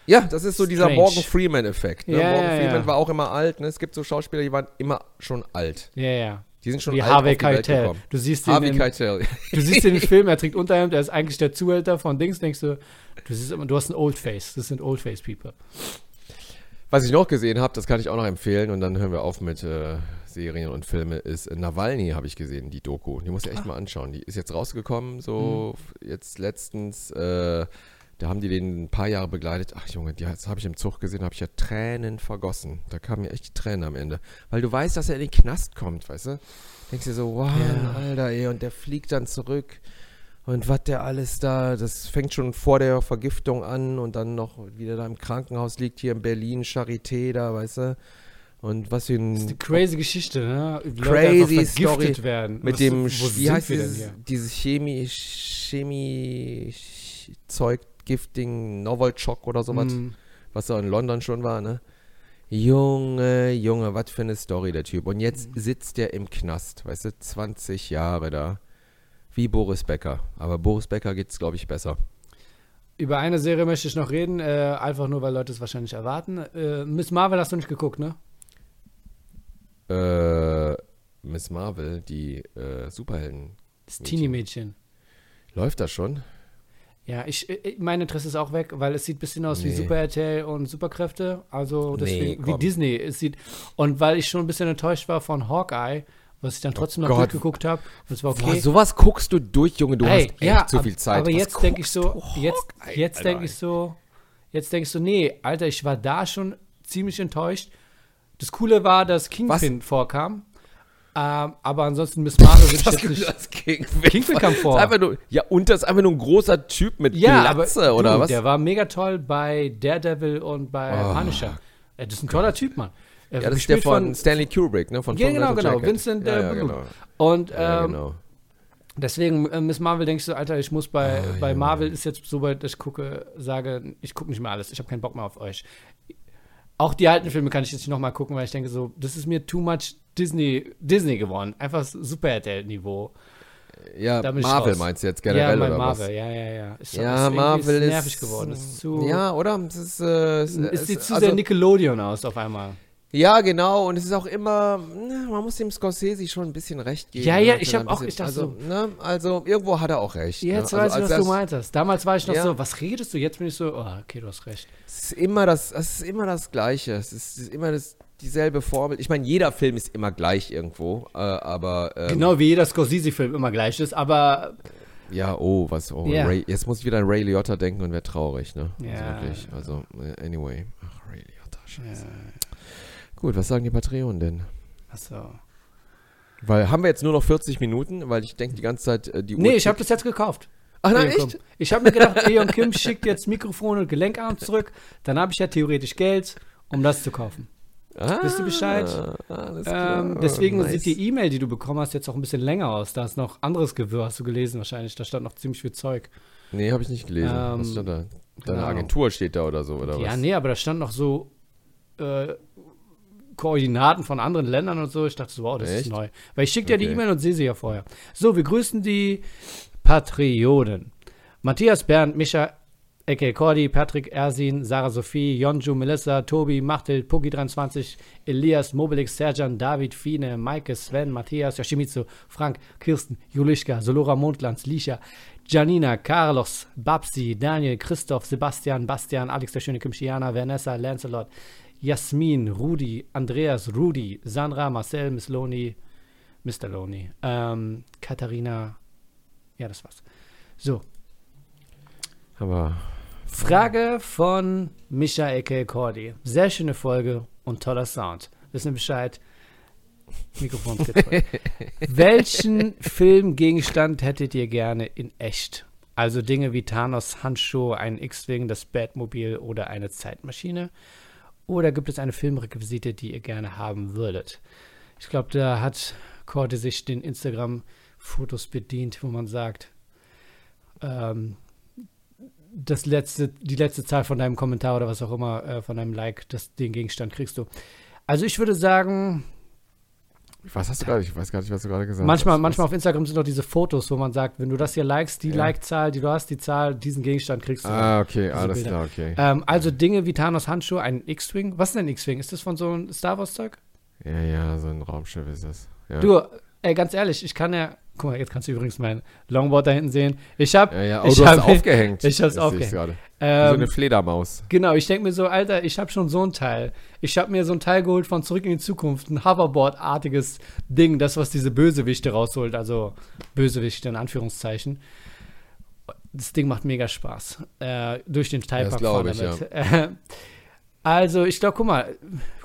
ja, das ist so dieser Morgan Freeman-Effekt. Ne? Yeah, Morgan yeah, Freeman yeah. war auch immer alt. Ne? Es gibt so Schauspieler, die waren immer schon alt. Ja, ja. Die sind schon Wie alt Harvey Keitel. Du siehst Harvey den, Keitel. Du siehst den Film, er trägt Unterhemd, er ist eigentlich der Zuhälter von Dings. Denkst du, du, siehst du hast ein Oldface. Das sind Oldface-People. Was ich noch gesehen habe, das kann ich auch noch empfehlen und dann hören wir auf mit äh, Serien und Filme, ist äh, Nawalny habe ich gesehen, die Doku. Die muss ich echt ah. mal anschauen. Die ist jetzt rausgekommen, so mhm. jetzt letztens. Äh, da haben die den ein paar Jahre begleitet. Ach Junge, das habe ich im Zug gesehen, habe ich ja Tränen vergossen. Da kamen mir echt die Tränen am Ende. Weil du weißt, dass er in den Knast kommt, weißt du? Denkst dir so, wow, ja. Alter, ey, und der fliegt dann zurück. Und was der alles da, das fängt schon vor der Vergiftung an und dann noch wieder da im Krankenhaus liegt, hier in Berlin, Charité da, weißt du? Und was für ein. Das ist eine crazy Geschichte, ne? Wie crazy Story. werden. Mit was, dem, wie heißt dieses, dieses Chemie, Chemie, Zeug, Gifting, Novolchok oder sowas, mm. was er in London schon war, ne? Junge, Junge, was für eine Story der Typ. Und jetzt mhm. sitzt der im Knast, weißt du, 20 Jahre da. Wie Boris Becker. Aber Boris Becker geht es, glaube ich, besser. Über eine Serie möchte ich noch reden, äh, einfach nur, weil Leute es wahrscheinlich erwarten. Äh, Miss Marvel hast du nicht geguckt, ne? Äh, Miss Marvel, die äh, Superhelden. Das Teenie-Mädchen. Läuft das schon? Ja, ich, ich, mein Interesse ist auch weg, weil es sieht ein bisschen aus nee. wie Super RTL und Superkräfte. Also deswegen, nee, wie Disney. Es sieht, und weil ich schon ein bisschen enttäuscht war von Hawkeye, was ich dann trotzdem oh noch durchgeguckt habe. Das war okay. Boah, sowas guckst du durch, Junge, du hey, hast echt ja, zu viel Zeit. Aber was jetzt denke ich so, jetzt, jetzt denke ich so, jetzt denke ich so, nee, Alter, ich war da schon ziemlich enttäuscht. Das Coole war, dass Kingpin was? vorkam. Ähm, aber ansonsten Miss Marvel würde ich jetzt nicht. Das Kingpin, Kingpin kam vor. Nur, ja, und das ist einfach nur ein großer Typ mit ja, Glatze, aber, oder du, was? Der war mega toll bei Daredevil und bei oh. Punisher. Das ist ein toller Typ, Mann. Ja, das ist der von, von, Stanley Kubrick, ne? Von ja, genau, genau. Vincent ja, ja, genau. Und ähm, ja, genau. deswegen, äh, Miss Marvel, denkst du, Alter, ich muss bei, oh, bei Marvel ist jetzt so weit, dass ich gucke, sage, ich gucke nicht mehr alles, ich habe keinen Bock mehr auf euch. Auch die alten Filme kann ich jetzt nicht nochmal gucken, weil ich denke so, das ist mir too much Disney, Disney geworden. Einfach Superheld-Niveau. Ja, Marvel meinst du jetzt generell ja, oder Marvel, was? Ja, ja, ja. Ist, ja, ist Marvel ist nervig geworden. Ist zu, ja, oder? Es ist, äh, es, es sieht zu also, sehr Nickelodeon aus auf einmal. Ja, genau. Und es ist auch immer, ne, man muss dem Scorsese schon ein bisschen recht geben. Ja, ja, ich habe auch, ich dachte also, so, ne, also irgendwo hat er auch recht. Jetzt ne? weiß also, ich, was du meintest. Damals war ich noch ja. so, was redest du? Jetzt bin ich so, oh, okay, du hast recht. Es ist immer das, es ist immer das Gleiche. Es ist, es ist immer das, dieselbe Formel. Ich meine, jeder Film ist immer gleich irgendwo, äh, aber. Ähm, genau wie jeder Scorsese-Film immer gleich ist, aber. Ja, oh, was, oh, yeah. Ray, jetzt muss ich wieder an Ray Liotta denken und wäre traurig, ne? Ja. Also, wirklich, also, äh, anyway. Ach, Ray Liotta, scheiße. Ja. Gut, was sagen die Patreon denn? Achso. Weil, haben wir jetzt nur noch 40 Minuten? Weil ich denke die ganze Zeit, äh, die Uhr. Nee, ich habe das jetzt gekauft. Ach nein, echt? Ich habe mir gedacht, Eon Kim schickt jetzt Mikrofon und Gelenkarm zurück. Dann habe ich ja theoretisch Geld, um das zu kaufen. Ah, Wisst ihr Bescheid? Ähm, deswegen nice. sieht die E-Mail, die du bekommen hast, jetzt auch ein bisschen länger aus. Da ist noch anderes Gewirr, hast du gelesen wahrscheinlich. Da stand noch ziemlich viel Zeug. Nee, habe ich nicht gelesen. Ähm, was stand da? Deine genau. Agentur steht da oder so, oder ja, was? Ja, nee, aber da stand noch so äh, Koordinaten von anderen Ländern und so. Ich dachte so, wow, das Echt? ist neu. Weil ich schicke dir okay. die E-Mail und sehe sie ja vorher. So, wir grüßen die Patrioten. Matthias, Bernd, Micha, Eke Cordi, Patrick Ersin, Sarah Sophie, Jonju, Melissa, Tobi, Machtel, Pugi23, Elias, Mobilix, Serjan, David, Fine, Maike, Sven, Matthias, Yoshimitsu, Frank, Kirsten, Julischka, Solora Mondglanz, Lisha, Janina, Carlos, Babsi, Daniel, Christoph, Sebastian, Bastian, Alex der Schöne, Kimchiana, Vanessa, Lancelot, Jasmin, Rudi, Andreas, Rudi, Sandra, Marcel, Miss Loni, Mr. Loni, ähm, Katharina, ja, das war's. So. Aber. Frage von Micha Eke Cordy. Sehr schöne Folge und toller Sound. Wissen wir Bescheid? Mikrofon Welchen Filmgegenstand hättet ihr gerne in echt? Also Dinge wie Thanos Handschuh, ein X-Wing, das Batmobil oder eine Zeitmaschine? Oder gibt es eine Filmrequisite, die ihr gerne haben würdet? Ich glaube, da hat Cordy sich den Instagram-Fotos bedient, wo man sagt, ähm, das letzte, die letzte Zahl von deinem Kommentar oder was auch immer, äh, von deinem Like, das, den Gegenstand kriegst du. Also ich würde sagen, was hast du gerade? Ich weiß gar nicht, was du gerade gesagt manchmal, hast. Manchmal auf Instagram sind doch diese Fotos, wo man sagt, wenn du das hier likest, die ja. Like-Zahl, die du hast, die Zahl, diesen Gegenstand kriegst du. Ah, okay, alles Bilder. klar, okay. Ähm, also Dinge wie Thanos Handschuh, ein X-Wing. Was ist denn ein X-Wing? Ist das von so einem Star Wars-Zeug? Ja, ja, so ein Raumschiff ist das. Ja. Du, ey, ganz ehrlich, ich kann ja. Guck mal, jetzt kannst du übrigens mein Longboard da hinten sehen. Ich hab. Ja, ja, oh, ich aufgehängt. Ich hab's aufgehängt. Ähm, so eine Fledermaus. Genau, ich denke mir so, Alter, ich habe schon so ein Teil. Ich habe mir so ein Teil geholt von Zurück in die Zukunft, ein Hoverboard-artiges Ding, das, was diese Bösewichte rausholt, also Bösewichte in Anführungszeichen. Das Ding macht mega Spaß. Äh, durch den Teilpack ja, fahren damit. Ja. also, ich glaube, guck mal,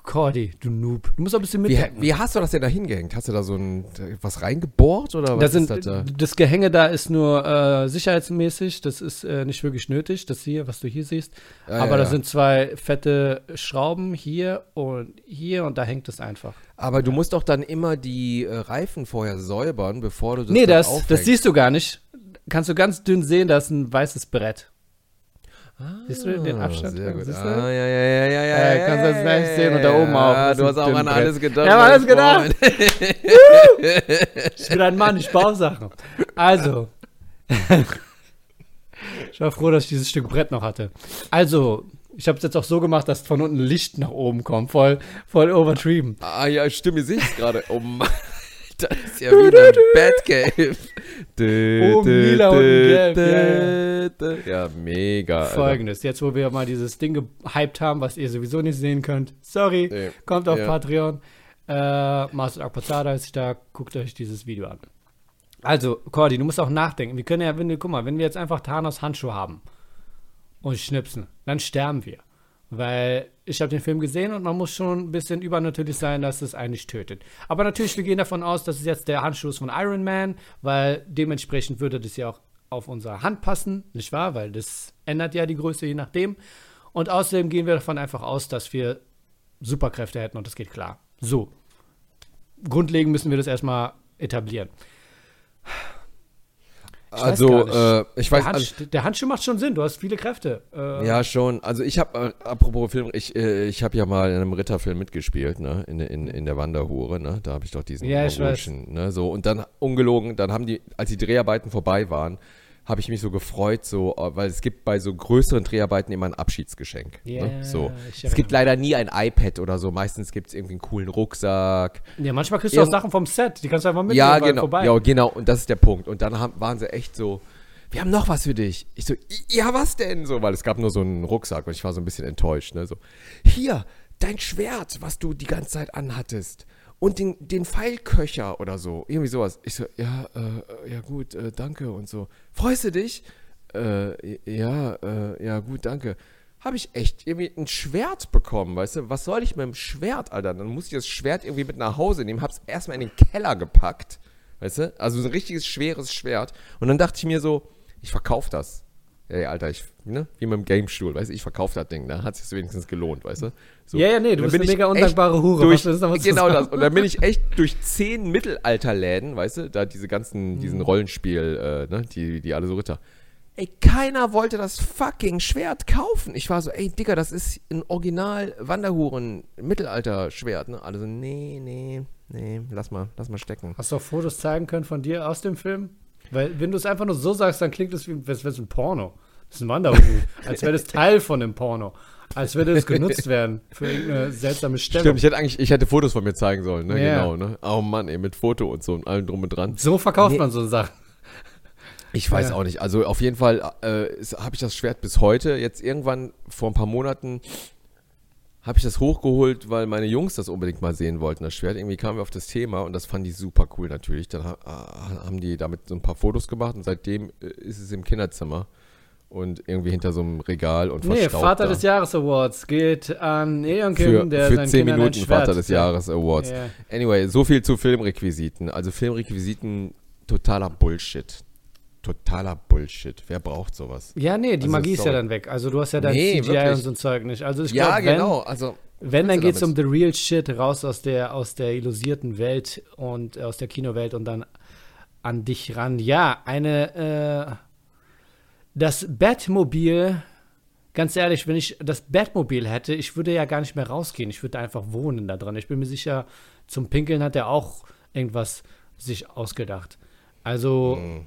Cordy, du Noob. Du musst auch ein bisschen mitdenken. Wie, wie, hast du das denn da hingehängt? Hast du da so ein was reingebohrt oder was das sind, ist das da? Das Gehänge da ist nur äh, sicherheitsmäßig, das ist äh, nicht wirklich nötig, das hier, was du hier siehst. Ah, Aber ja, da ja. sind zwei fette Schrauben hier und hier und da hängt es einfach. Aber du musst doch dann immer die äh, Reifen vorher säubern, bevor du das Nee, das, das siehst du gar nicht. Kannst du ganz dünn sehen, da ist ein weißes Brett. Ah, Siehst du den Abstand? Sehr gut. Ah, ja, ja, ja, ja, ja. Äh, kannst du das gleich sehen und da oben auch. Ja, du hast auch an alles gedacht. Ja, alles gedacht. ich bin ein Mann, ich baue Sachen. Also. ich war froh, dass ich dieses Stück Brett noch hatte. Also, ich habe es jetzt auch so gemacht, dass von unten Licht nach oben kommt. Voll, voll overtrieben. Ah ja, stimmt, ich sehe es gerade. Oh Mann. Das ist ja wie ein Batcave. Oben lila und gelb. Ja, mega. Folgendes, jetzt wo wir mal dieses Ding gehypt haben, was ihr sowieso nicht sehen könnt. Sorry, nee. kommt auf ja. Patreon. Äh, Master Akpazada ist da, guckt euch dieses Video an. Also, Cordy, du musst auch nachdenken. Wir können ja, wenn du, guck mal, wenn wir jetzt einfach Thanos Handschuhe haben und schnipsen, dann sterben wir. Weil ich habe den Film gesehen und man muss schon ein bisschen übernatürlich sein, dass es eigentlich tötet. Aber natürlich, wir gehen davon aus, dass es jetzt der Handschuh ist von Iron Man, weil dementsprechend würde das ja auch auf unsere Hand passen, nicht wahr? Weil das ändert ja die Größe je nachdem. Und außerdem gehen wir davon einfach aus, dass wir Superkräfte hätten und das geht klar. So. Grundlegend müssen wir das erstmal etablieren. Ich also, äh, ich weiß. Der, Hand, also, der, Handschuh macht schon Sinn, du hast viele Kräfte. Äh. Ja, schon. Also, ich habe, äh, apropos Film, ich, äh, ich habe ja mal in einem Ritterfilm mitgespielt, ne? In, in, in der Wanderhure, ne? Da habe ich doch diesen. Ja, ich weiß. Ne? So, und dann, ungelogen, dann haben die, als die Dreharbeiten vorbei waren, habe ich mich so gefreut, so, äh, weil es gibt bei so größeren Dreharbeiten immer ein Abschiedsgeschenk. Yeah, ne? so. Es gibt leider nie ein iPad oder so. Meistens gibt es irgendwie einen coolen Rucksack. Ja, manchmal kriegst du auch Sachen vom Set, die kannst du einfach mitnehmen. Ja, genau. Vorbei. Ja, genau. Und das ist der Punkt. Und dann haben, waren sie echt so, wir haben noch was für dich. Ich so, ja, was denn? So, weil es gab nur so einen Rucksack und ich war so ein bisschen enttäuscht. Ne? So, hier, dein Schwert, was du die ganze Zeit anhattest und den, den Pfeilköcher oder so. Irgendwie sowas. Ich so, ja, äh, ja gut, äh, danke und so. Freust du dich? Äh, ja, äh, ja gut, danke. Habe ich echt irgendwie ein Schwert bekommen, weißt du? Was soll ich mit dem Schwert, Alter? Dann muss ich das Schwert irgendwie mit nach Hause nehmen. Hab's erstmal in den Keller gepackt, weißt du? Also so ein richtiges schweres Schwert. Und dann dachte ich mir so, ich verkaufe das. Ey, Alter, ich, ne, wie mit dem Game-Stuhl, weißt du, ich verkaufe das Ding, da hat es sich wenigstens gelohnt, weißt du? So. Ja, ja, nee, du bist eine mega undankbare Hure. Durch, zu genau das. Und dann bin ich echt durch zehn Mittelalterläden, weißt du, da diese ganzen, Mhm. diesen Rollenspiel, äh, ne, die, die alle so Ritter. Ey, keiner wollte das fucking Schwert kaufen. Ich war so, ey, Digga, das ist ein Original Wanderhuren Mittelalter-Schwert, ne? Alle so, nee, nee, nee, lass mal, lass mal stecken. Hast du auch Fotos zeigen können von dir aus dem Film? Weil, wenn du es einfach nur so sagst, dann klingt es wie als wäre es ein Porno. Das ist ein Wanderhuhn. als wäre das Teil von einem Porno. Als würde es genutzt werden für irgendeine seltsame Stellung. Stimmt, ich hätte eigentlich, ich hätte Fotos von mir zeigen sollen, ne? Ja. Genau, ne? Oh Mann, ey, mit Foto und so und allem drum und dran. So verkauft Nee. man so Sachen. Ich weiß Ja. auch nicht. Also auf jeden Fall äh, habe ich das Schwert bis heute. Jetzt irgendwann vor ein paar Monaten habe ich das hochgeholt, weil meine Jungs das unbedingt mal sehen wollten, das Schwert. Irgendwie kamen wir auf das Thema und das fanden die super cool natürlich. Dann ha haben die damit so ein paar Fotos gemacht und seitdem äh, ist es im Kinderzimmer und irgendwie hinter so einem Regal und Nee, Vater da. des Jahres Awards geht an Eon für, Kim, der für seinen 10 Kindern Minuten Vater des Jahres Awards. Ja. Anyway, so viel zu Filmrequisiten. Also Filmrequisiten, totaler Bullshit. Totaler Bullshit. Wer braucht sowas? Ja, nee, die Also, Magie ist ja dann weg. Also du hast ja dein Nee, CGI wirklich. und so ein Zeug nicht. Also ich ja, glaube, wenn, genau. Also, wenn, dann geht es um the real shit, raus aus der, aus der illusierten Welt und äh, aus der Kinowelt und dann an dich ran. Ja, eine, äh, das Batmobil, ganz ehrlich, wenn ich das Batmobil hätte, ich würde ja gar nicht mehr rausgehen. Ich würde einfach wohnen da drin. Ich bin mir sicher, zum Pinkeln hat er auch irgendwas sich ausgedacht. Also, wa-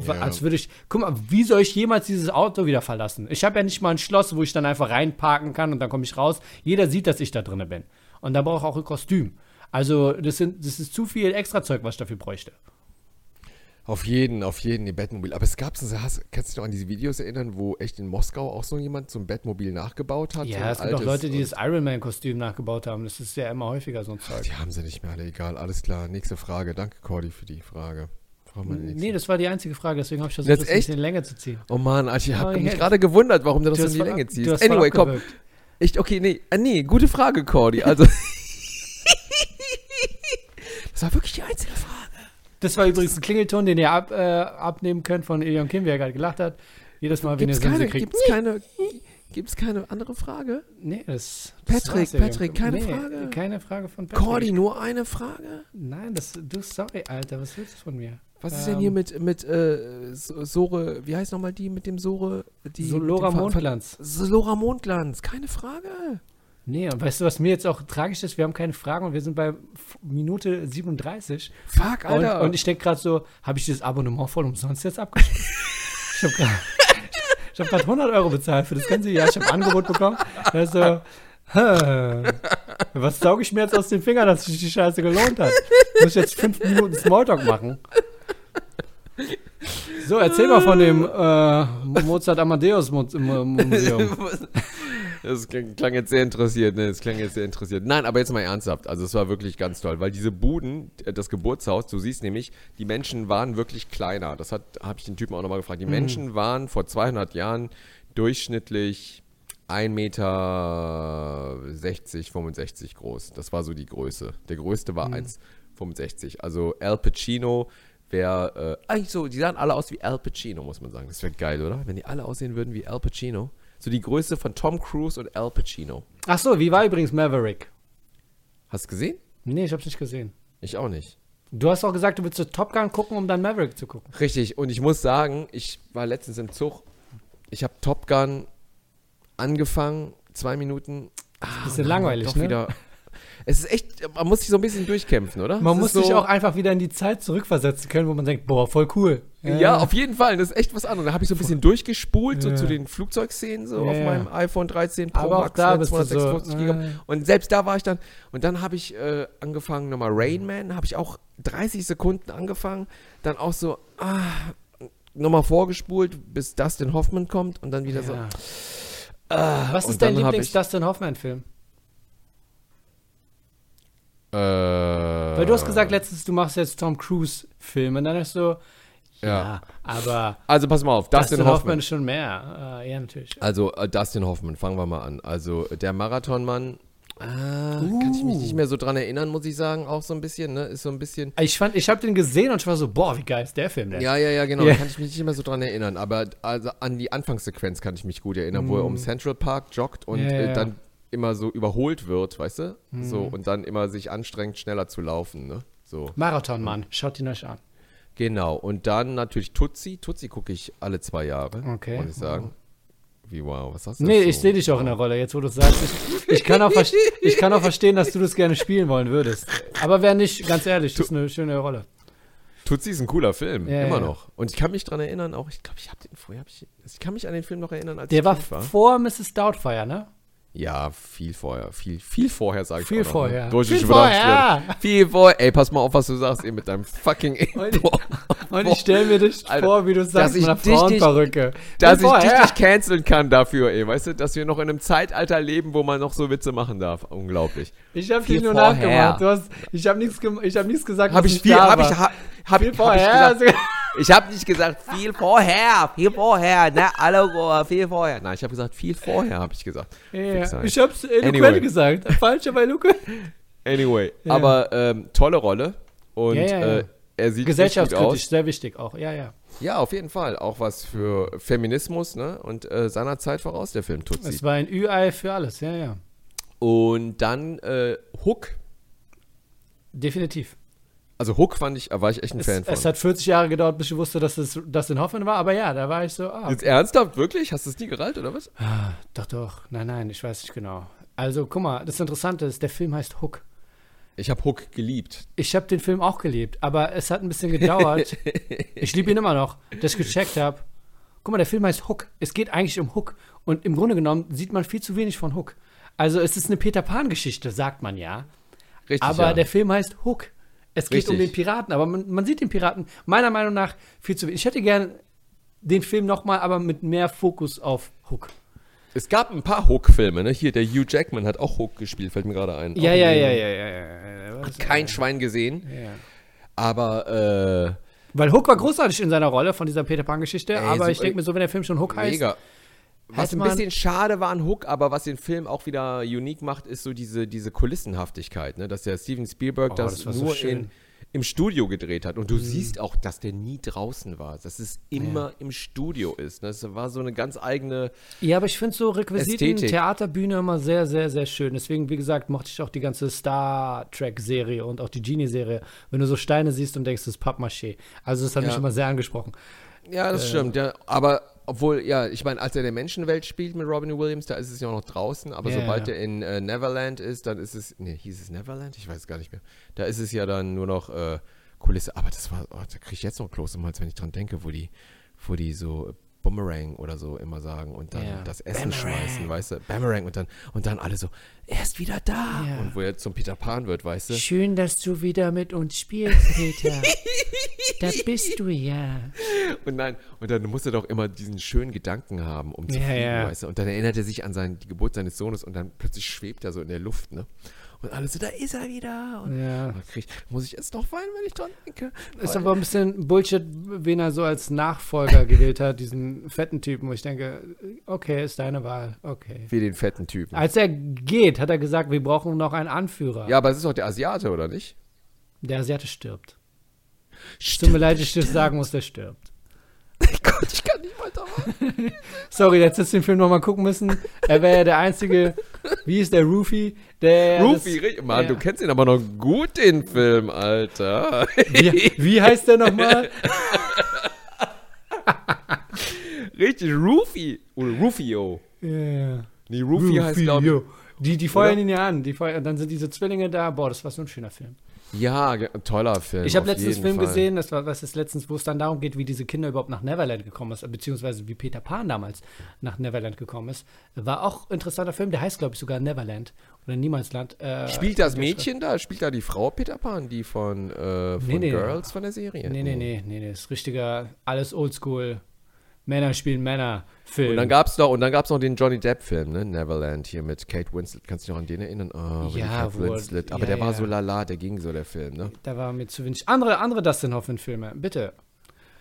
Ja. als würde ich, guck mal, wie soll ich jemals dieses Auto wieder verlassen? Ich habe ja nicht mal ein Schloss, wo ich dann einfach reinparken kann und dann komme ich raus. Jeder sieht, dass ich da drin bin. Und da brauche ich auch ein Kostüm. Also, das, sind, das ist zu viel Extrazeug, was ich dafür bräuchte. Auf jeden, auf jeden, die Batmobil. Aber es gab so, kannst du dich noch an diese Videos erinnern, wo echt in Moskau auch so jemand so ein Batmobil nachgebaut hat? Ja, es gibt auch Leute, die und- das Iron Man-Kostüm nachgebaut haben. Das ist ja immer häufiger so ein Zeug. Die haben sie nicht mehr alle, egal. Alles klar, nächste Frage. Danke, Cordy, für die Frage. Mal die nächste. Nee, das war die einzige Frage, deswegen habe ich versucht, Das das ein bisschen länger zu ziehen. Oh Mann, Alter, ich habe mich gerade gewundert, warum du das Du in die Länge ziehst. Anyway, komm. Ich, okay, nee, äh, nee, gute Frage, Cordy. Also. das war wirklich die einzige Frage. Das war übrigens ein Klingelton, den ihr ab, äh, abnehmen könnt von Elion Kim, wie er gerade gelacht hat. Jedes Mal, wenn ihr Gibt's Sense kriegt. gibt's keine, gibt's keine andere Frage? Nee, das. das Patrick, Patrick, keine nee, Frage? Keine Frage von Patrick. Cordy, nur eine Frage? Nein, das, du, sorry, Alter, was willst du von mir? Was ist Ähm, denn hier mit, mit äh, So- Sore, wie heißt nochmal die mit dem Sore? Die, So mit Lora dem Ver- Mondglanz. Ver- Lora Mondglanz, keine Frage. Nee, und weißt du, was mir jetzt auch tragisch ist? Wir haben keine Fragen und wir sind bei Minute 37. Fuck, Und, Alter. und ich denke gerade so, habe ich dieses Abonnement voll umsonst jetzt abgeschlossen? ich habe gerade ich hab grad 100 Euro bezahlt für das ganze Jahr. Ich habe ein Angebot bekommen. Also, hä, was sauge ich mir jetzt aus den Fingern, dass sich die Scheiße gelohnt hat? Muss ich jetzt fünf Minuten Smalltalk machen? So, erzähl mal von dem äh, Mozart Amadeus Mu Mu Museum. Das klang, jetzt sehr interessiert, ne? Das klang jetzt sehr interessiert. Nein, aber jetzt mal ernsthaft. Also es war wirklich ganz toll, weil diese Buden, äh, das Geburtshaus, du siehst nämlich, die Menschen waren wirklich kleiner. Das hat, habe ich den Typen auch nochmal gefragt. Mhm. Die Menschen waren vor 200 Jahren durchschnittlich 1,60 Meter, 65 groß. Das war so die Größe. Der größte Mhm. war 1,65. Also Al Pacino wäre, äh, eigentlich so, die sahen alle aus wie Al Pacino, muss man sagen. Das wäre geil, oder? Wenn die alle aussehen würden wie Al Pacino. So die Größe von Tom Cruise und Al Pacino. Ach so, wie war übrigens Maverick? Hast du gesehen? Nee, ich hab's nicht gesehen. Ich auch nicht. Du hast auch gesagt, du willst zu Top Gun gucken, um dann Maverick zu gucken. Richtig, und ich muss sagen, ich war letztens im Zug. Ich habe Top Gun angefangen, zwei Minuten. Ah, bisschen langweilig, doch ne? Wieder, es ist echt, man muss sich so ein bisschen durchkämpfen, oder? Man Es muss so, sich auch einfach wieder in die Zeit zurückversetzen können, wo man denkt, boah, voll cool. Ja, auf jeden Fall. Das ist echt was anderes. Da habe ich so ein bisschen durchgespult, so Ja. zu den Flugzeugszenen, so Ja, auf ja. meinem iPhone 13 Pro Aber Max da ne, bist du so, 256 GB. Und selbst da war ich dann, und dann habe ich äh, angefangen, nochmal Rain Man, habe ich auch 30 Sekunden angefangen, dann auch so, ah, nochmal vorgespult, bis Dustin Hoffman kommt und dann wieder so, Ja. ah, Was ist dein Lieblings-Dustin Hoffman-Film? Äh, Weil du hast gesagt letztens, du machst jetzt Tom Cruise-Filme. Und dann hast du, ja, Ja. aber Also pass mal auf, Dustin, Dustin, Hoffman Hoffman. ist schon mehr. Äh, ja, natürlich. Also äh, Dustin Hoffman, fangen wir mal an. Also der Marathonmann, äh, kann ich ich mich Uh. nicht mehr so dran erinnern, muss ich sagen, auch so ein bisschen, ne? Ist so ein bisschen. Ich fand, ich habe den gesehen und ich war so, boah, wie geil ist der Film denn? Ja, ja, ja, genau. Da kann ich mich nicht mehr so dran erinnern. Aber also an die Anfangssequenz kann ich mich gut erinnern, wo er um Central Park joggt und Mm. Ja, äh, dann immer so überholt wird, weißt du? So, Mm. und dann immer sich anstrengt, schneller zu laufen, ne? So. Marathonmann, schaut ihn euch an. Genau. Und dann natürlich Tutsi. Tutsi gucke ich alle zwei Jahre, Okay. muss ich sagen. Wie wow, was hast du Nee, das ich so? sehe dich auch in der Rolle, jetzt wo du es sagst. Ich, ich, kann auch ich kann auch verstehen, dass du das gerne spielen wollen würdest. Aber wer nicht, ganz ehrlich, das ist eine schöne Rolle. Tutsi ist ein cooler Film, Ja, immer ja. noch. Und ich kann mich dran erinnern, auch, ich glaube, ich habe den vorher, hab ich, ich kann mich an den Film noch erinnern, als Der ich war war. vor Mrs. Doubtfire, ne? Ja, viel vorher, viel, viel vorher, sage ich Viel auch noch, vorher. Ne? Durch Viel vorher. Viel vorher. Ey, pass mal auf, was du sagst, ey, mit deinem fucking Und- Intro. Und ich stelle mir dich vor, wie du sagst, ich mit einer dich Frauenperücke. Dass Viel ich dich vorher. nicht canceln kann dafür, ey. Weißt du, dass wir noch in einem Zeitalter leben, wo man noch so Witze machen darf. Unglaublich. Ich habe Viel dich nur vorher. nachgemacht. Du hast, ich habe nichts, ich hab nichts gesagt, Habe was ich nicht viel, da habe war. ich, ha, hab, viel hab vorher. ich gesagt, ich habe nicht gesagt, viel vorher, viel vorher, ne, hallo, viel vorher. Nein, ich habe gesagt, viel vorher, habe ich gesagt. ja, ich hab's eloquent Anyway. gesagt. Falsch, aber eloquent. Anyway, Ja. aber ähm, tolle Rolle und Ja, ja. Äh, er sieht Gesellschaftskritisch, sehr wichtig auch. Ja, ja. Ja, auf jeden Fall. Auch was für Feminismus ne? und äh, seiner Zeit voraus, der Film Tutsi. Es war ein Ü-Ei für alles. Ja, ja. Und dann äh, Hook. Definitiv. Also Hook fand ich, war ich echt ein Es, Fan von. es hat 40 Jahre gedauert, bis ich wusste, dass es Dustin Hoffman war, aber ja, da war ich so, ah, Jetzt ernsthaft, wirklich? Hast du es nie gerallt, oder was? ah, doch, doch, nein, nein, ich weiß nicht genau. Also, guck mal, das Interessante ist, der Film heißt Hook. Ich habe Hook geliebt. Ich habe den Film auch geliebt, aber es hat ein bisschen gedauert. ich liebe ihn immer noch, dass ich gecheckt habe. Guck mal, der Film heißt Hook. Es geht eigentlich um Hook. Und im Grunde genommen sieht man viel zu wenig von Hook. Also es ist eine Peter Pan-Geschichte, sagt man ja. Richtig, Aber ja. der Film heißt Hook. Es geht um den Richtig. Piraten, aber man, man sieht den Piraten meiner Meinung nach viel zu wenig. Ich hätte gern den Film nochmal, aber mit mehr Fokus auf Hook. es gab ein paar Hook-Filme, ne? Hier, der Hugh Jackman hat auch Hook gespielt, fällt mir gerade ein. Ja, ja, ja, ja, ja, ja, ja. Hat kein Schwein gesehen, ja. aber äh, Weil Hook war großartig in seiner Rolle von dieser Peter Pan-Geschichte, aber ich super- denke mir so, wenn der Film schon Hook heißt, mega. Was ein bisschen schade war an Hook, aber was den Film auch wieder unique macht, ist so diese, diese Kulissenhaftigkeit, ne? dass der Steven Spielberg Oh, das, das so nur schön. in, im Studio gedreht hat. Und du siehst auch, dass der nie draußen war, dass es immer im Studio ist. Ne? Das war so eine ganz eigene. Ja, aber ich finde so Requisiten, Ästhetik. Theaterbühne immer sehr, sehr, sehr schön. Deswegen, wie gesagt, mochte ich auch die ganze Star Trek-Serie und auch die Genie-Serie. Wenn du so Steine siehst und denkst, das ist Pappmaché. Also, das hat mich Ja. immer sehr angesprochen. Ja, Äh. das stimmt, ja. Aber obwohl, ja, ich meine, als er in der Menschenwelt spielt mit Robin Williams, da ist es ja auch noch draußen, aber Ja, sobald er in äh, Neverland ist, dann ist es. Nee, hieß es Neverland? Ich weiß es gar nicht mehr. Da ist es ja dann nur noch äh, Kulisse. Aber das war, oh, da kriege ich jetzt noch Kloß im Hals, wenn ich dran denke, wo die, wo die so Boomerang oder so immer sagen und dann Ja. das Essen Boomerang. schmeißen, weißt du? Boomerang und dann, und dann alle so, er ist wieder da. Ja. Und wo er zum Peter Pan wird, weißt du? Schön, dass du wieder mit uns spielst, Peter. da bist du ja. Und nein, und dann muss er doch immer diesen schönen Gedanken haben, um zu Ja, fliegen, weißt du? Und dann erinnert er sich an sein, die Geburt seines Sohnes und dann plötzlich schwebt er so in der Luft, ne? Und alle so, da ist er wieder. Und Ja. krieg, muss ich jetzt noch weinen, wenn ich dran denke? Ist aber ein bisschen Bullshit, wen er so als Nachfolger gewählt hat, diesen fetten Typen, wo ich denke, okay, ist deine Wahl, okay. Wie den fetten Typen. Als er geht, hat er gesagt, wir brauchen noch einen Anführer. Ja, aber es ist doch der Asiate, oder nicht? Der Asiate stirbt. Tut mir leid, ich das sagen muss, der stirbt. Gott, ich kann nicht weitermachen. Sorry, jetzt hättest du den Film nochmal gucken müssen. Er wäre ja der einzige, wie ist der Rufy? Der Rufi, das- richtig. Mann, ja. du kennst ihn aber noch gut, den Film, Alter. Wie, wie heißt der nochmal? richtig, Rufi. Oder Rufio. Ja. Nee, Rufi heißt, glaube ich. Die, die feuern Oder? ihn ja an. Die feuern, dann sind diese Zwillinge da. Boah, das war so ein schöner Film. Ja, toller Film. Ich habe letztens jeden Film Fall. gesehen, das war was ist letztens, wo es dann darum geht, wie diese Kinder überhaupt nach Neverland gekommen ist, beziehungsweise wie Peter Pan damals nach Neverland gekommen ist. War auch ein interessanter Film, der heißt, glaube ich, sogar Neverland oder Niemalsland. Äh, Spielt das Mädchen da? Spielt da die Frau Peter Pan, die von, äh, von Nee, nee. Girls von der Serie? Nee, nee, nee, nee, nee, das ist richtiger, alles oldschool. Männer spielen Männer. Film. Und dann gab's noch, und dann gab's noch den Johnny Depp-Film, ne? Neverland hier mit Kate Winslet. Kannst du dich noch an den erinnern? Oh, mit Ja, Kate Winslet. Aber ja, der war ja. so lala, der ging so, der Film, ne? da war mir zu wenig. Andere, andere Dustin Hoffman-Filme, bitte.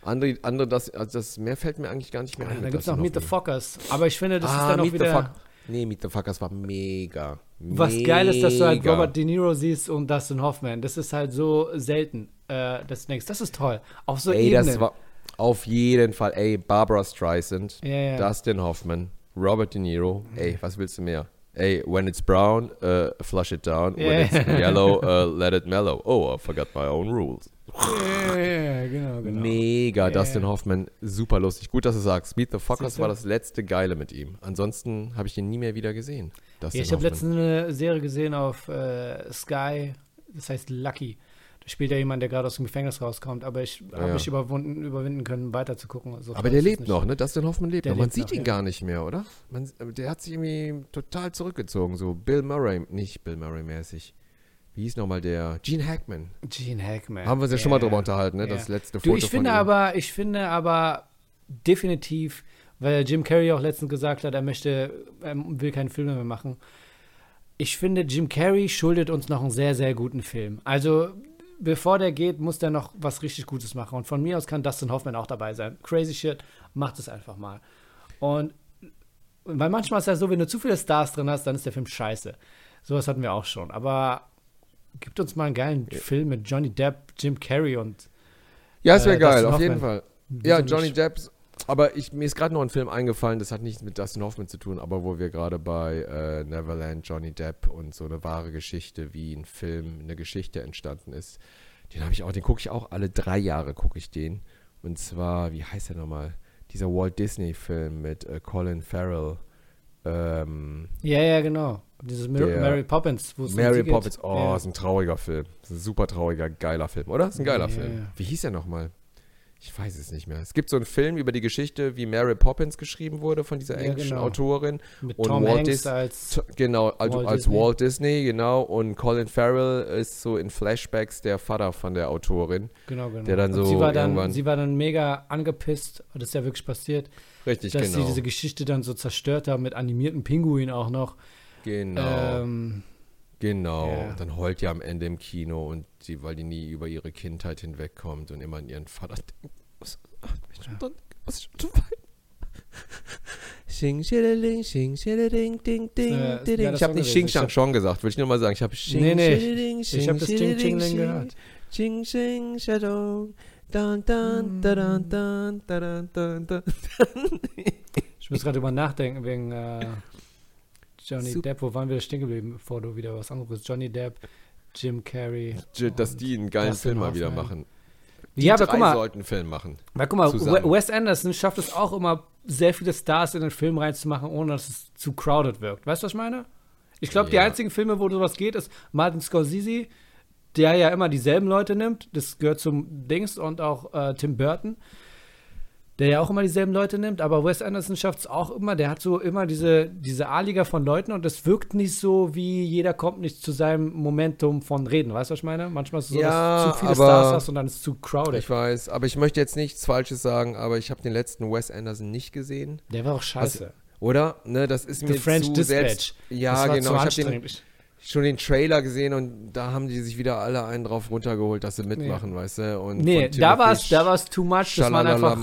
Andere, andere das, also das mehr fällt mir eigentlich gar nicht mehr ein. da mit gibt es noch Meet the. Fockers. Aber ich finde, das Ah, ist dann auch wieder. Nee, Meet the Fuckers war mega. Was mega. geil ist, dass du halt Robert De Niro siehst und Dustin Hoffman. Das ist halt so selten, äh, denkst, das ist toll. Auf so Ey, Ebenen. das war auf jeden Fall. Ey, Barbara Streisand, Ja, ja. Dustin Hoffman, Robert De Niro. Ey, was willst du mehr? Ey, when it's brown, uh, flush it down. When Ja. it's yellow, uh, let it mellow. Oh, I forgot my own rules. ja, ja, ja, genau, genau. Mega, Dustin. Hoffman, super lustig. Gut, dass du sagst. Meet the Fuckers war das letzte Geile mit ihm. Ansonsten habe ich ihn nie mehr wieder gesehen. Dustin ich habe letztens eine Serie gesehen auf äh, Sky, das heißt Lucky. Da spielt ja jemand, der gerade aus dem Gefängnis rauskommt, aber ich habe ja. mich überwunden, überwinden können, weiter zu gucken. So Aber der lebt noch, ne? Dustin Hoffman lebt noch. Man lebt sieht noch, ihn ja. gar nicht mehr, oder? Man, der hat sich irgendwie total zurückgezogen. So Bill Murray, nicht Bill Murray-mäßig. Wie hieß nochmal der? Gene Hackman. Gene Hackman. Haben wir uns ja schon mal drüber unterhalten, ne? Das letzte Du, Foto ich von finde aber, ich finde aber definitiv, weil Jim Carrey auch letztens gesagt hat, er möchte, er will keinen Film mehr machen. Ich finde, Jim Carrey schuldet uns noch einen sehr, sehr guten Film. Also, bevor der geht, muss der noch was richtig Gutes machen. Und von mir aus kann Dustin Hoffman auch dabei sein. Crazy Shit, macht es einfach mal. Und weil manchmal ist ja so, wenn du zu viele Stars drin hast, dann ist der Film scheiße. Sowas hatten wir auch schon. Aber gibt uns mal einen geilen Film mit Johnny Depp, Jim Carrey und Ja, es wäre äh, geil, Dustin auf Hoffman. jeden Fall. Wieso Ja? Johnny Depp. Aber ich, mir ist gerade noch ein Film eingefallen, das hat nichts mit Dustin Hoffman zu tun, aber wo wir gerade bei äh, Neverland, Johnny Depp und so eine wahre Geschichte, wie ein Film, eine Geschichte entstanden ist. Den habe ich auch, den gucke ich auch alle drei Jahre, gucke ich den. Und zwar, wie heißt der nochmal? Dieser Walt Disney-Film mit äh, Colin Farrell. Ähm, Ja, ja, genau. Dieses Mar Der- Mary Poppins, wo es Mary. Poppins, oh, ja. ist ein trauriger Film. Ist ein super trauriger, geiler Film, oder? Ist ein geiler Ja. Film. Wie hieß er nochmal? Ich weiß es nicht mehr. Es gibt so einen Film über die Geschichte, wie Mary Poppins geschrieben wurde von dieser Ja, englischen genau. Autorin. Mit und Tom Walt Hanks Dis- als Genau, also Walt als Disney. Walt Disney, genau. Und Colin Farrell ist so in Flashbacks der Vater von der Autorin. genau, genau. der dann Und so sie war dann, sie war dann mega angepisst, das ist ja wirklich passiert, Richtig, dass genau. sie diese Geschichte dann so zerstört haben mit animierten Pinguinen auch noch. genau, Ähm, genau. ja. Dann heult die am Ende im Kino und sie, weil die nie über ihre Kindheit hinwegkommt und immer an ihren Vater denkt. Was, ich schon schon weinen. Xing, xing, schilling, ding, ding, ding, ja, ding. Ich habe nicht. Xing Shang Chong gesagt, will ich nur mal sagen. Ich habe Xing, Nee, nee. Ich hab das xing, Ching Ching Ling xing, gehört. Ching, xing, Shadong. Dun, dun, dun, dun, dun, dun, dun, dun. ich muss gerade drüber nachdenken wegen äh, Johnny Sup- Depp. Wo waren wir stehen geblieben, bevor du wieder was anderes? Johnny Depp, Jim Carrey. J- Dass die einen geilen Film mal wieder machen. ja, aber drei guck mal, sollten einen Film machen. Weil guck mal, zusammen. We- Wes Anderson schafft es auch immer, sehr viele Stars in den Film reinzumachen, ohne dass es zu crowded wirkt. Weißt du, was ich meine? Ich glaube, die Ja. einzigen Filme, wo sowas geht, ist Martin Scorsese, der ja immer dieselben Leute nimmt. Das gehört zum Dings und auch äh, Tim Burton, der ja auch immer dieselben Leute nimmt. Aber Wes Anderson schafft es auch immer. Der hat so immer diese, diese A-Liga von Leuten und es wirkt nicht so, wie jeder kommt nicht zu seinem Momentum von Reden. Weißt du, was ich meine? Manchmal ist es so, Ja, dass du zu viele Stars hast und dann ist es zu crowded. Ich weiß, aber ich möchte jetzt nichts Falsches sagen, aber ich habe den letzten Wes Anderson nicht gesehen. der war auch scheiße. Oder? Ne, das ist The mir French zu Dispatch. selbst. Ja, das war genau. Ich habe den, schon den Trailer gesehen und da haben die sich wieder alle einen drauf runtergeholt, dass sie mitmachen, weißt du? Und Nee, da war es Timothy da war's too much. Das waren einfach,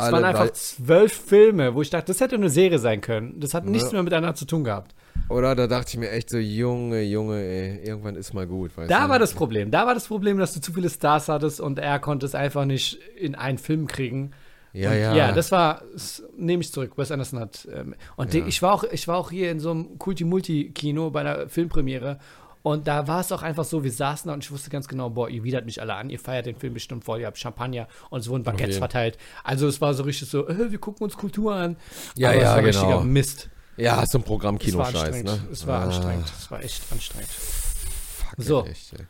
Alle waren einfach zwölf Filme, wo ich dachte, das hätte eine Serie sein können. Das hat nichts Ja. mehr miteinander zu tun gehabt. Oder da dachte ich mir echt so, Junge, Junge, ey, irgendwann ist mal gut, Da du? war das Problem. Da war das Problem, dass du zu viele Stars hattest und er konnte es einfach nicht in einen Film kriegen. Ja, und ja. Ja, das war, das nehme ich zurück. Wes Anderson hat. Ähm, und Ja. ich, war auch, ich war auch hier in so einem Kulti-Multi-Kino bei einer Filmpremiere. Und da war es auch einfach so, wir saßen da und ich wusste ganz genau, boah, ihr widert mich alle an, ihr feiert den Film bestimmt voll, ihr habt Champagner und es wurden Baguettes jeden. verteilt. Also es war so richtig so, äh, wir gucken uns Kultur an. Ja, Aber ja, es war genau. richtiger Mist. Ja, so ein Programmkino-Scheiß, ne? Es war Ah, anstrengend. Es war echt anstrengend. Fuck, So. Echt, ey.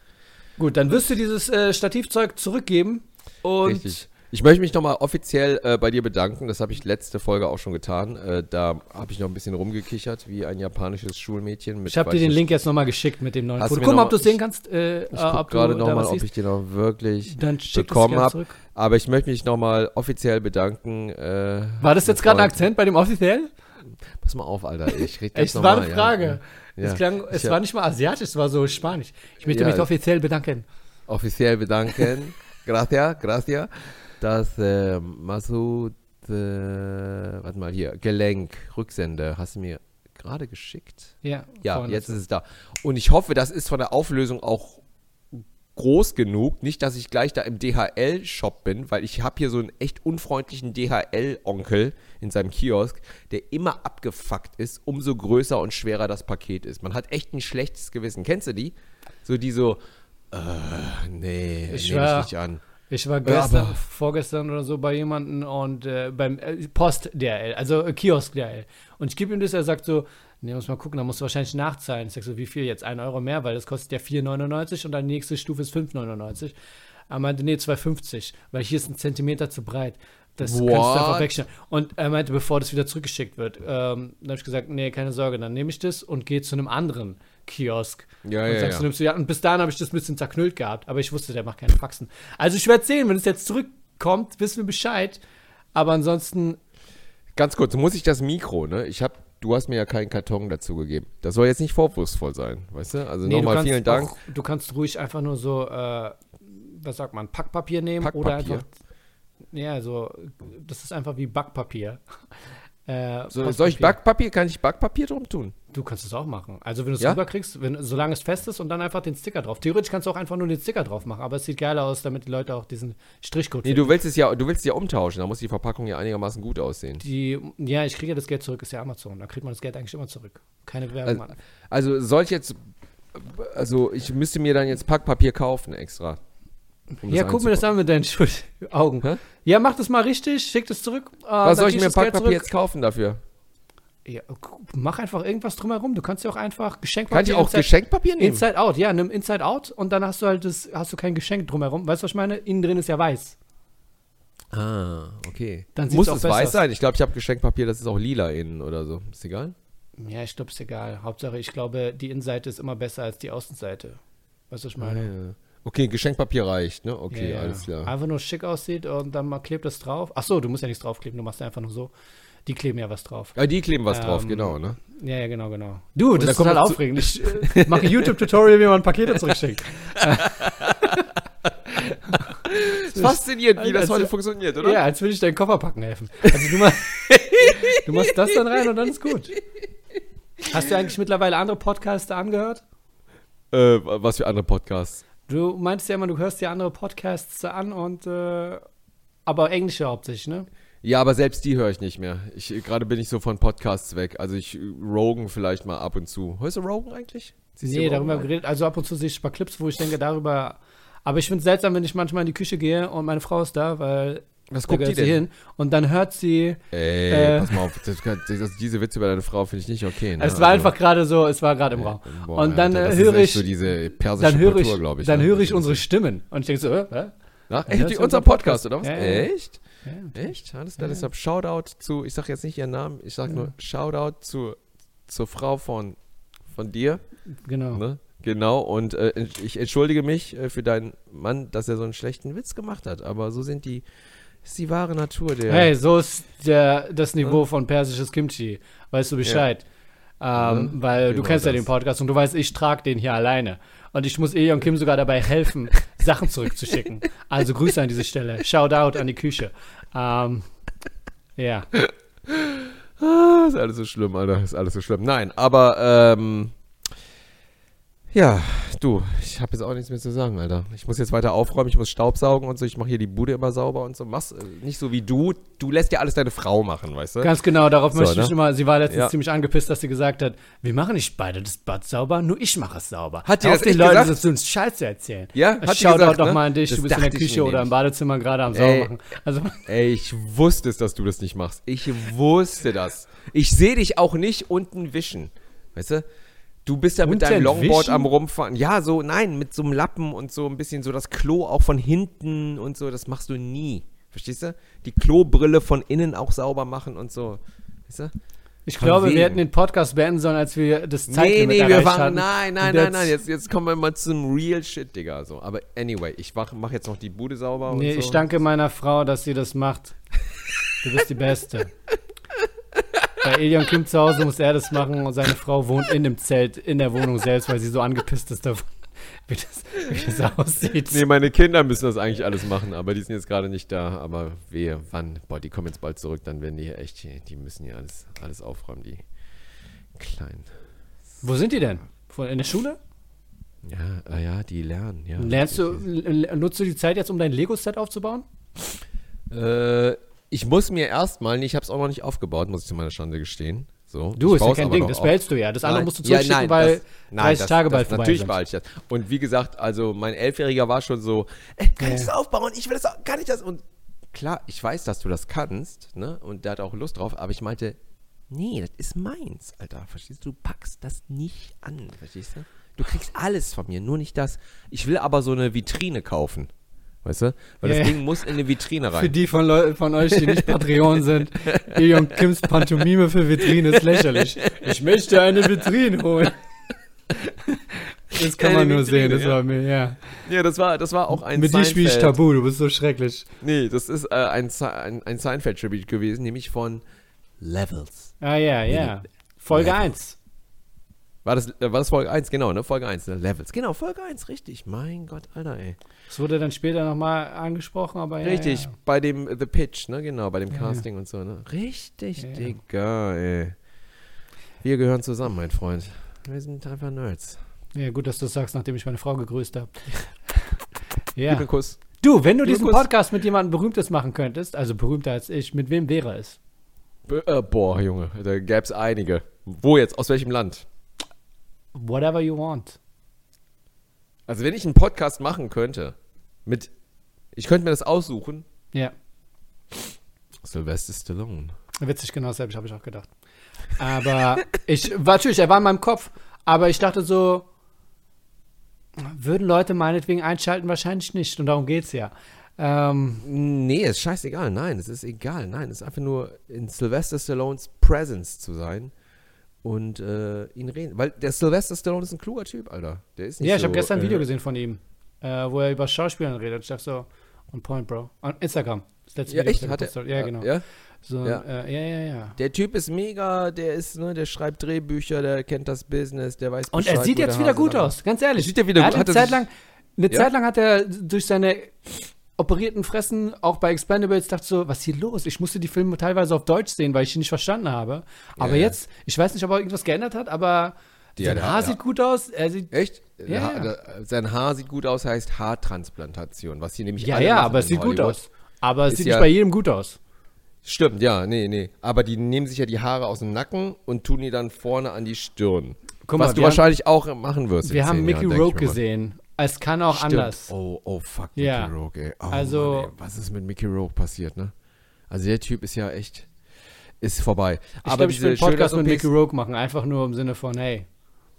Gut, dann wirst du dieses äh, Stativzeug zurückgeben und Richtig. Ich möchte mich nochmal offiziell äh, bei dir bedanken. Das habe ich letzte Folge auch schon getan. Äh, da habe ich noch ein bisschen rumgekichert, wie ein japanisches Schulmädchen. Mit ich habe dir den Link jetzt nochmal geschickt mit dem neuen Foto. mir Guck mal, noch ob du es sehen kannst. Äh, Ich äh, gucke gerade nochmal, ob ich den auch wirklich bekommen habe. Aber ich möchte mich nochmal offiziell bedanken. Äh, War das jetzt gerade ein Akzent bei dem offiziell? Pass mal auf, Alter. Ich rede ganz Es war eine Frage. Ja. Es, Ja. klang, es Ich- war nicht mal asiatisch, es war so spanisch. Ich möchte Ja. mich offiziell bedanken. offiziell bedanken. gracias, gracias. Dass äh, Masud, äh, warte mal hier, Gelenk, Rücksende, hast du mir gerade geschickt? Ja, Ja, jetzt ist es da. Und ich hoffe, das ist von der Auflösung auch groß genug. Nicht, dass ich gleich da im DHL-Shop bin, weil ich habe hier so einen echt unfreundlichen DHL-Onkel in seinem Kiosk, der immer abgefuckt ist, umso größer und schwerer das Paket ist. Man hat echt ein schlechtes Gewissen. Kennst du die? So die so, äh, nee, Ich nehme ich nicht an. Ich war gestern, aber- vorgestern oder so bei jemandem und äh, beim äh, Post DRL, also äh, Kiosk DRL. Und ich gebe ihm das, er sagt so, nee, muss mal gucken, da musst du wahrscheinlich nachzahlen. Ich sag so, wie viel jetzt? Ein Euro mehr, weil das kostet ja 4,99 und dann die nächste Stufe ist 5,99. Er meinte, nee, 2,50, weil hier ist ein Zentimeter zu breit. Das kannst du einfach What? wegschneiden. Und er meinte, bevor das wieder zurückgeschickt wird, ähm, dann habe ich gesagt, nee, keine Sorge, dann nehme ich das und gehe zu einem anderen Kiosk. Ja, und ja, sagst, ja. du nimmst du, ja. Und bis dahin habe ich das ein bisschen zerknüllt gehabt, aber ich wusste, der macht keine Faxen. Also ich werde sehen, wenn es jetzt zurückkommt, wissen wir Bescheid. Aber ansonsten, Ganz kurz, muss ich das Mikro, ne? Ich habe, du hast mir ja keinen Karton dazu gegeben. Das soll jetzt nicht vorwurfsvoll sein, weißt du? Also nee, nochmal vielen Dank. Auch, du kannst ruhig einfach nur so, äh, was sagt man, Packpapier nehmen oder Packpapier? einfach, ja, so, das ist einfach wie Backpapier. Äh, So, soll ich. Backpapier? Kann ich Backpapier drum tun? Du kannst es auch machen. Also wenn du es Ja? rüberkriegst, wenn, solange es fest ist und dann einfach den Sticker drauf. Theoretisch kannst du auch einfach nur den Sticker drauf machen, aber es sieht geiler aus, damit die Leute auch diesen Strichcode Nee, du willst es ja, du willst es ja umtauschen, da muss die Verpackung ja einigermaßen gut aussehen. Die, ja, ich kriege ja das Geld zurück, ist ja Amazon. Da kriegt man das Geld eigentlich immer zurück. Keine Werbung. Also, also soll ich jetzt, also ich müsste mir dann jetzt Packpapier kaufen extra. Um ja, guck mir das an mit deinen Schuld Augen. Hä? Ja, mach das mal richtig, schick das zurück. äh, Was soll ich mir Packpapier jetzt kaufen dafür? Ja, gu- mach einfach irgendwas drumherum. Du kannst ja auch einfach Kann Geschenkpapier. ich auch Inside, Geschenkpapier nehmen? Inside Out, ja, nimm Inside Out und dann hast du halt das, hast du kein Geschenk drumherum. Weißt du, was ich meine? Innen drin ist ja weiß. Ah, okay. Dann muss es weiß aus. sein? Ich glaube, ich habe Geschenkpapier, das ist auch lila innen oder so. Ist egal? Ja, ich glaube, ist egal. Hauptsache, ich glaube, die Innenseite ist immer besser als die Außenseite. Weißt du, was ich meine? Ja. Okay, Geschenkpapier reicht, ne? Okay, Ja, ja. alles klar. Einfach nur schick aussieht und dann mal klebt das drauf. Ach so, du musst ja nichts draufkleben, du machst einfach nur so. Die kleben ja was drauf. Ja, die kleben was drauf, Ähm, genau, ne? Ja, ja, genau, genau. Du, das ist kommt total aufregend. Ich äh, mache YouTube-Tutorial, wie man Pakete zurückschickt. Faszinierend, wie das heute funktioniert, oder? Ja, als würde ich deinen Koffer packen helfen. Also du, mach, du machst das dann rein und dann ist gut. Hast du eigentlich mittlerweile andere Podcasts angehört? Äh, was für andere Podcasts? Du meinst ja immer, du hörst dir andere Podcasts an und äh, aber englische hauptsächlich, ne? Ja, aber selbst die höre ich nicht mehr. Ich, gerade bin ich so von Podcasts weg. Also ich Rogan vielleicht mal ab und zu. Hörst du Rogan eigentlich? Siehst Nee, darüber rein? geredet. Also ab und zu sehe ich ein paar Clips, wo ich denke, darüber. Aber ich finde es seltsam, wenn ich manchmal in die Küche gehe und meine Frau ist da, weil Was guckt die denn? hin und dann hört sie. Ey, Äh. pass mal auf. Das, kann- das, diese Witze über deine Frau finde ich nicht okay. Ne? es war einfach gerade so, es war gerade im Raum. Boah, und dann Alter, äh, das höre ist echt ich, so diese persische dann höre ich, Kultur, glaube ich. dann ne? höre ich unsere Stimmen und ich denke so, äh, Dann echt, unser Podcast, Podcast. oder was? Ja, ja, ja. Echt? Ja, Echt? Alles klar, deshalb Shoutout zu, ich sag jetzt nicht ihren Namen, ich sag Ja. nur Shoutout zu, zur Frau von, von dir. genau. Ne? Genau, und äh, ich entschuldige mich äh, für deinen Mann, dass er so einen schlechten Witz gemacht hat, aber so sind die, ist die wahre Natur der. Hey, so ist der, das Niveau von persisches Kimchi. Weißt du Bescheid? Ähm, Ja, weil du genau kennst ja das. den Podcast und du weißt, ich trage den hier alleine. Und ich muss Eon Kim sogar dabei helfen, Sachen zurückzuschicken. Also Grüße an diese Stelle. Shout out an die Küche. Ähm, ja. Ah, ist alles so schlimm, Alter, ist alles so schlimm. Nein, aber, ähm, ja, du, ich habe jetzt auch nichts mehr zu sagen, Alter. Ich muss jetzt weiter aufräumen, ich muss Staubsaugen und so, ich mache hier die Bude immer sauber und so. Mach's äh, nicht so wie du, du lässt ja alles deine Frau machen, weißt du? Ganz genau, darauf So, möchte ich ne? immer. Sie war letztens Ja. ziemlich angepisst, dass sie gesagt hat, wir machen nicht beide das Bad sauber, nur ich mache es sauber. Hat die Hör das den Leuten gesagt? das uns Scheiße erzählen. Ja, hat gesagt, doch ne? mal an dich, Das du bist in der ich Küche oder im. Badezimmer gerade am Ey. Sauber machen. Also, Ey, ich wusste es, dass du das nicht machst. Ich wusste das. Ich sehe dich auch nicht unten wischen. Weißt du? Du bist ja mit deinem Longboard wischen? am Rumfahren. Ja, so, nein, mit so einem Lappen und so ein bisschen so das Klo auch von hinten und so. Das machst du nie. Verstehst du? Die Klobrille von innen auch sauber machen und so. Weißt du? ich Von glaube, wegen. wir hätten den Podcast beenden sollen, als wir das Nee, Zeitlimit nee, wir erreicht waren. hatten. Nein, nein, nein, jetzt- nein. Jetzt, jetzt kommen wir mal zum Real Shit, Digga. So. Aber anyway, ich mach, mach jetzt noch die Bude sauber Nee, so. ich danke meiner Frau, dass sie das macht. Du bist die Beste. Bei Elion Kim zu Hause muss er das machen und seine Frau wohnt in dem Zelt, in der Wohnung selbst, weil sie so angepisst ist davon, wie das, wie das aussieht. Nee, meine Kinder müssen das eigentlich alles machen, aber die sind jetzt gerade nicht da. Aber wehe, wann? Boah, die kommen jetzt bald zurück, dann werden die hier echt, die müssen hier alles, alles aufräumen, die Klein. Wo sind die denn? In der Schule? Ja, äh, ja, die lernen, ja. Lernst du, nutzt du die Zeit jetzt, um dein Lego-Set aufzubauen? Äh, ich muss mir erstmal, ich habe es auch noch nicht aufgebaut, muss ich zu meiner Schande gestehen. So, Du, ist ja kein Ding, das behältst du ja. Das andere musst du ja, zurückschicken, nein, weil das, nein, 30 das, Tage das, bald vorbei Natürlich behalte ich das. Und wie gesagt, also mein Elfjähriger war schon so, äh, kann Ja. ich das aufbauen? Ich will das, auch- kann ich das? Und klar, ich weiß, dass du das kannst, ne? Und der hat auch Lust drauf, aber ich meinte, nee, das ist meins, Alter. Verstehst du? Du packst das nicht an, verstehst du? Du kriegst alles von mir, nur nicht das. Ich will aber so eine Vitrine kaufen. Weißt du? Weil Ja, das. Ding muss in eine Vitrine Für rein. die von, Leu von euch, die nicht Patreon sind, Ilion Kims Pantomime für Vitrine ist lächerlich. Ich möchte eine Vitrine holen. Das kann man nur Vitrine, sehen, das ja. war mir, ja. Ja, das war, das war auch ein Mit dir spiele ich Tabu, du bist so schrecklich. Nee, das ist äh, ein, ein, ein Seinfeld-Tribute gewesen, nämlich von Levels. Ah, ja, ja. Folge Levels. 1. War das, äh, war das Folge 1? Genau, ne? Folge 1, ne? Levels. Genau, Folge 1, richtig. Mein Gott, Alter, ey. Das wurde dann später nochmal angesprochen, aber ja. Richtig, Ja. bei dem äh, The Pitch, ne? Genau, bei dem Ja, Casting und so, ne? Richtig, Ja, ja. Digga, ey. Wir gehören zusammen, mein Freund. Wir sind einfach Nerds. ja, gut, dass du das sagst, nachdem ich meine Frau gegrüßt habe. Ja. einen Kuss. Du, wenn du Liebe diesen Kuss. Podcast mit jemandem Berühmtes machen könntest, also berühmter als ich, mit wem wäre es? B äh, boah, Junge, da gäb's einige. Wo jetzt? Aus welchem Land? Whatever you want. Also, wenn ich einen Podcast machen könnte, mit. Ich könnte mir das aussuchen. Ja. Sylvester Stallone. Witzig, genau dasselbe habe ich auch gedacht. Aber ich, war natürlich, er war in meinem Kopf, aber ich dachte so, würden Leute meinetwegen einschalten? Wahrscheinlich nicht. Und darum geht's ja. Ähm, Nee, ist scheißegal. Nein, es ist egal. Nein, es ist einfach nur in Sylvester Stallones Presence zu sein und äh, ihn reden. Weil der Sylvester Stallone ist ein kluger Typ, Alter. Der ist nicht ja, ich so, habe gestern ein äh, Video gesehen von ihm, äh, wo er über Schauspielern redet. Ich dachte so, on point, Bro. On Instagram. Das letzte Ja, Video, echt? Hat er? Ja, genau. Ja? So, Ja. Äh, ja, ja, ja. Der Typ ist mega, der ist, ne, der schreibt Drehbücher, der kennt das Business, der weiß Und er Bescheid, sieht jetzt der wieder Hase gut aus, ganz ehrlich. Sieht er wieder er gut- hat eine Zeit lang, eine Ja? Zeit lang hat er durch seine operierten Fressen, auch bei Expendables, dachte so, was ist hier los? Ich musste die Filme teilweise auf Deutsch sehen, weil ich ihn nicht verstanden habe. Aber Ja. jetzt, ich weiß nicht, ob er irgendwas geändert hat, aber Ja, sein Haar ja. sieht gut aus. Er sieht, Echt? Ja, Ha- Sein Haar sieht gut aus, heißt Haartransplantation, was hier nämlich ja, ja, aber es sieht gut Hollywood. aus. Aber es sieht nicht bei jedem gut aus. Stimmt, ja, nee, nee. Aber die nehmen sich ja die Haare aus dem Nacken und tun die dann vorne an die Stirn. Guck was mal, du haben- wahrscheinlich auch machen wirst. Wir haben Mickey Rogue gesehen. Es kann auch Stimmt. anders. Oh, oh, fuck, Ja. Mickey Rogue, ey. Oh, Also- Mann, ey. Was ist mit Mickey Rogue passiert, ne? Also der Typ ist ja echt, ist vorbei. Ich Aber glaube, ich will einen Podcast mit Mickey Rogue machen, einfach nur im Sinne von, hey,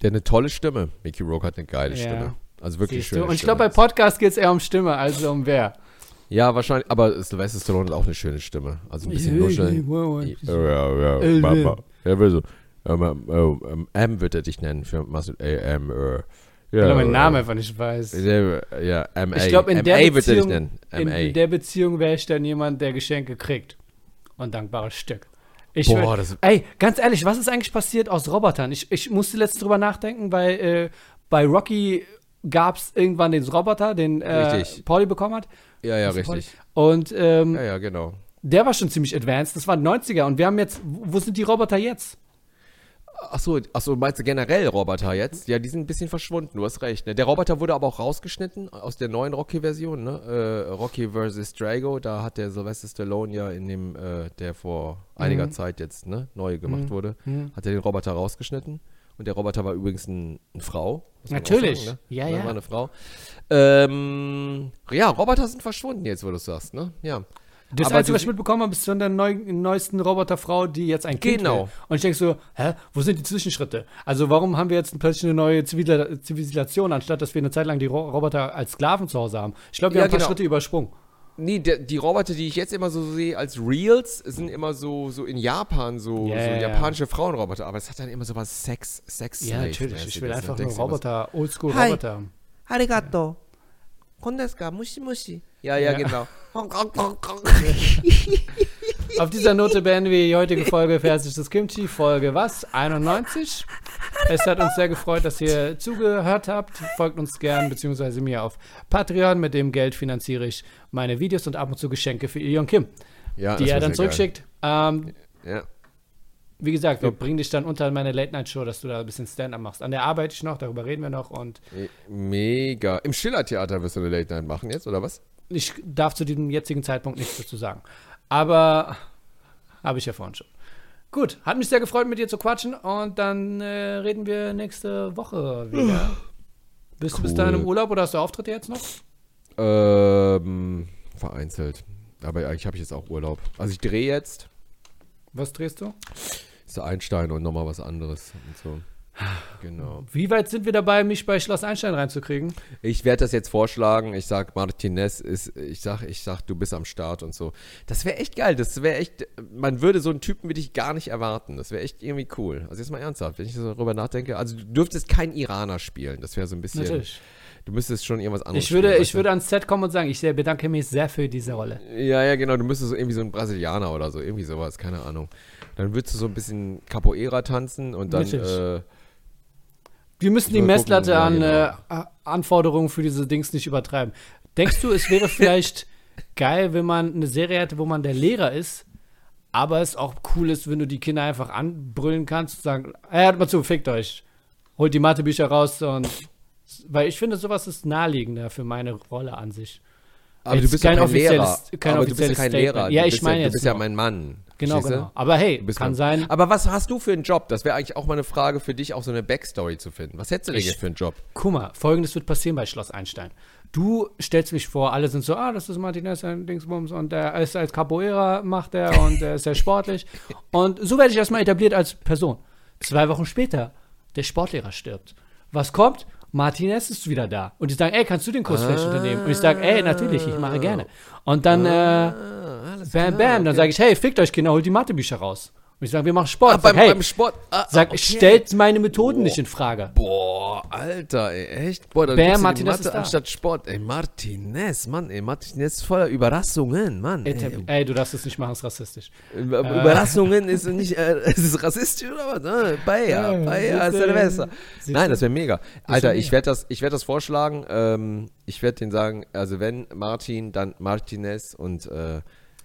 Der hat eine tolle Stimme. Mickey Rogue hat eine geile Ja. Stimme. Also wirklich schön. Und ich glaube, bei Podcast geht es eher um Stimme als um wer. Ja, wahrscheinlich, aber Sylvester Stallone hat auch eine schöne Stimme. Also ein bisschen nuscheln. Ja, ja, ja, Äh. Er will so. Ähm, ähm, ähm, M wird er dich nennen für Masud A M. Äh, ja, Weil er meinen äh, Namen einfach nicht weiß. Ja, MA. Ich glaube, in MA der er Beziehung, in, der Beziehung wäre ich dann jemand, der Geschenke kriegt. Und dankbares Stück. Ich Boah, das- ey, ganz ehrlich, was ist eigentlich passiert aus Robotern? Ich, ich musste letztens drüber nachdenken, weil äh, bei Rocky gab es irgendwann den Roboter, den äh. Pauli bekommen hat. ja, ja, richtig. Pauli? Und ähm, Ja, ja, genau. der war schon ziemlich advanced. Das waren 90er. Und wir haben jetzt, wo sind die Roboter jetzt? Achso, achso, meinst du generell Roboter jetzt? Ja, die sind ein bisschen verschwunden, du hast recht. Ne? Der Roboter wurde aber auch rausgeschnitten aus der neuen Rocky-Version, ne? Äh, Rocky vs. Drago, da hat der Sylvester Stallone ja in dem, äh, der vor einiger Mhm. Zeit jetzt, ne, neu gemacht Mhm. wurde, Mhm. hat er den Roboter rausgeschnitten. Und der Roboter war übrigens ein, eine Frau. Natürlich. sagen, Ja, ne? ja. War eine Frau. Ähm, ja, Roboter sind verschwunden jetzt, wo du es sagst, ne? Ja. Das Aber Einzige, du was ich mitbekommen habe, ist von der neu, neuesten Roboterfrau, die jetzt ein Kind Genau. will. Und ich denke so, hä, wo sind die Zwischenschritte? Also warum haben wir jetzt plötzlich eine neue Zivil Zivilisation, anstatt dass wir eine Zeit lang die Ro Roboter als Sklaven zu Hause haben? Ich glaube, wir Ja, haben ein paar genau. Schritte übersprungen. Nee, der, die Roboter, die ich jetzt immer so sehe als Reels, sind immer so, so in Japan, so, Ja, so ja, ja. japanische Frauenroboter. Aber es hat dann immer so was Sex, Sex Ja, natürlich. Ich will einfach nur Roboter, Oldschool-Roboter. Arigato. Kondeska, mushi mushi. Ja, ja, Ja. genau. Auf dieser Note beenden wir die heutige Folge Versichtes Kimchi, Folge was? 91. Es hat uns sehr gefreut, dass ihr zugehört habt. Folgt uns gern, beziehungsweise mir auf Patreon. Mit dem Geld finanziere ich meine Videos und ab und zu Geschenke für Ilion Kim, Ja, die er dann zurückschickt. Ähm, Ja. Wie gesagt, wir bringen dich dann unter meine Late-Night-Show, dass du da ein bisschen Stand-up machst. An der arbeite ich noch, darüber reden wir noch und Me- Mega. Im Schillertheater wirst du eine Late Night machen jetzt, oder was? ich darf zu diesem jetzigen Zeitpunkt nichts dazu sagen. Aber habe ich ja vorhin schon. Gut, hat mich sehr gefreut, mit dir zu quatschen und dann äh, reden wir nächste Woche wieder. Bist du bis Cool. dahin im Urlaub oder hast du Auftritte jetzt noch? Ähm, vereinzelt. Aber eigentlich habe ich jetzt auch Urlaub. Also ich drehe jetzt. Was drehst du? Ist Einstein und nochmal was anderes und so. Genau. Wie weit sind wir dabei, mich bei Schloss Einstein reinzukriegen? Ich werde das jetzt vorschlagen. Ich sag, Martinez ist, ich sag, ich sag, du bist am Start und so. Das wäre echt geil. Das wäre echt, man würde so einen Typen wie dich gar nicht erwarten. Das wäre echt irgendwie cool. Also jetzt mal ernsthaft, wenn ich so darüber nachdenke. Also du dürftest kein Iraner spielen. Das wäre so ein bisschen. Natürlich. Du müsstest schon irgendwas anderes Ich würde, spielen. ich weißt du? würde ans Set kommen und sagen, ich sehr bedanke mich sehr für diese Rolle. Ja, ja, genau. Du müsstest so irgendwie so ein Brasilianer oder so, irgendwie sowas, keine Ahnung. Dann würdest du so ein bisschen Capoeira tanzen und dann. Äh, Wir müssen die gucken, Messlatte ja, an genau. äh, A- Anforderungen für diese Dings nicht übertreiben. Denkst du, es wäre vielleicht geil, wenn man eine Serie hätte, wo man der Lehrer ist, aber es auch cool ist, wenn du die Kinder einfach anbrüllen kannst und sagen, hey, hört mal zu, fickt euch. Holt die Mathebücher raus und weil ich finde, sowas ist naheliegender für meine Rolle an sich. aber Jetzt du bist ja kein kein Lehrer. kein aber du bist ja kein Statement. Lehrer. Ja, du ich bist meine ja, jetzt Du bist ja mein Mann. Genau, genau. Aber hey, kann sein. Aber was hast du für einen Job? Das wäre eigentlich auch mal eine Frage für dich, auch so eine Backstory zu finden. Was hättest du denn jetzt für einen Job? Guck mal, folgendes wird passieren bei Schloss Einstein. Du stellst mich vor, alle sind so, ah, das ist Martinez, ein Dingsbums, und der ist als Capoeira, macht er, und der ist sehr sportlich. Und so werde ich erstmal etabliert als Person. Zwei Wochen später, der Sportlehrer stirbt. Was kommt? Martinez ist wieder da. Und die sagen, ey, kannst du den Kurs vielleicht unternehmen? Und ich sage, ey, natürlich, ich mache gerne. Und dann, äh, bam, bam, dann sage ich, hey, fickt euch Kinder, holt die Mathebücher raus. Und ich sage, wir machen Sport. Ah, sag, beim, hey, beim Sport. Ah, sag, okay. stellt meine Methoden nicht in Frage. Boah, Alter, ey, echt? Boah, dann Bam, Martinez Mathe anstatt Sport. Ey, Martinez, Mann, ey, Martinez ist voller Überraschungen, Mann. Ey, Ey, ey, du darfst es nicht machen, ist rassistisch. Über- Überraschungen ist nicht, äh, ist es rassistisch oder was? Ne? Bayer, Ja, Bayer. Silvester. Nein, das wäre mega. Alter, ich werde das, ich werd das vorschlagen. Ähm, ich werde denen sagen, also wenn Martin, dann Martinez und äh,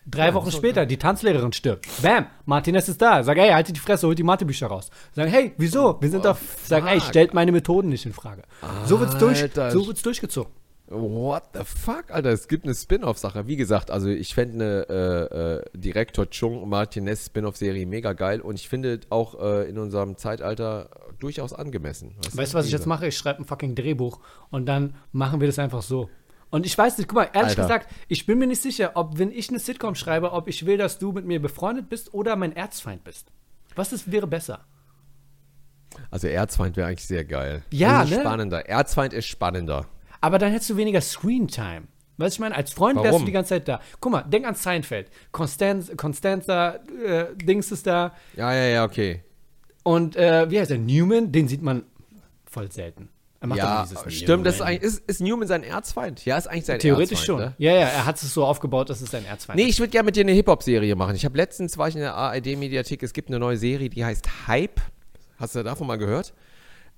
Drei Wochen später, die Tanzlehrerin stirbt. Bam, Martinez ist da. Sag, ey, haltet die Fresse, holt die Mathebücher raus. Sagen, hey, wieso? Wir sind doch. Sag, ey, stellt meine Methoden nicht in Frage. So wird's durch, so wird's durchgezogen. What the fuck, Alter? Es gibt eine Spin-off-Sache. Wie gesagt, also ich fände eine äh, äh, Direktor Chung Martinez Spin-off-Serie mega geil und ich finde auch äh, in unserem Zeitalter durchaus angemessen. Weißt du, was ich jetzt mache? Ich schreibe ein fucking Drehbuch und dann machen wir das einfach so. Und ich weiß nicht, guck mal, ehrlich Alter. gesagt, ich bin mir nicht sicher, ob, wenn ich eine Sitcom schreibe, ob ich will, dass du mit mir befreundet bist oder mein Erzfeind bist. Was ist, wäre besser? Also Erzfeind wäre eigentlich sehr geil. Ja, das ist ne? Spannender. Erzfeind ist spannender. Aber dann hättest du weniger Screentime. Weißt du, ich meine, als Freund wärst Warum? du die ganze Zeit da. Guck mal, denk an Seinfeld. Constanz, Constanza, äh, Dings ist da. Ja, ja, ja, okay. Und äh, wie heißt der? Newman, den sieht man voll selten. Er macht Ja, dieses stimmt. Das ist, eigentlich, ist, ist Newman sein Erzfeind? Ja, ist eigentlich sein Theoretisch Erzfeind, schon. Ne? Ja, ja, er hat es so aufgebaut, dass es sein Erzfeind Nee, ich würde gerne mit dir eine Hip-Hop-Serie machen. Ich habe letztens, war ich in der ARD-Mediathek, es gibt eine neue Serie, die heißt Hype. Hast du davon mal gehört?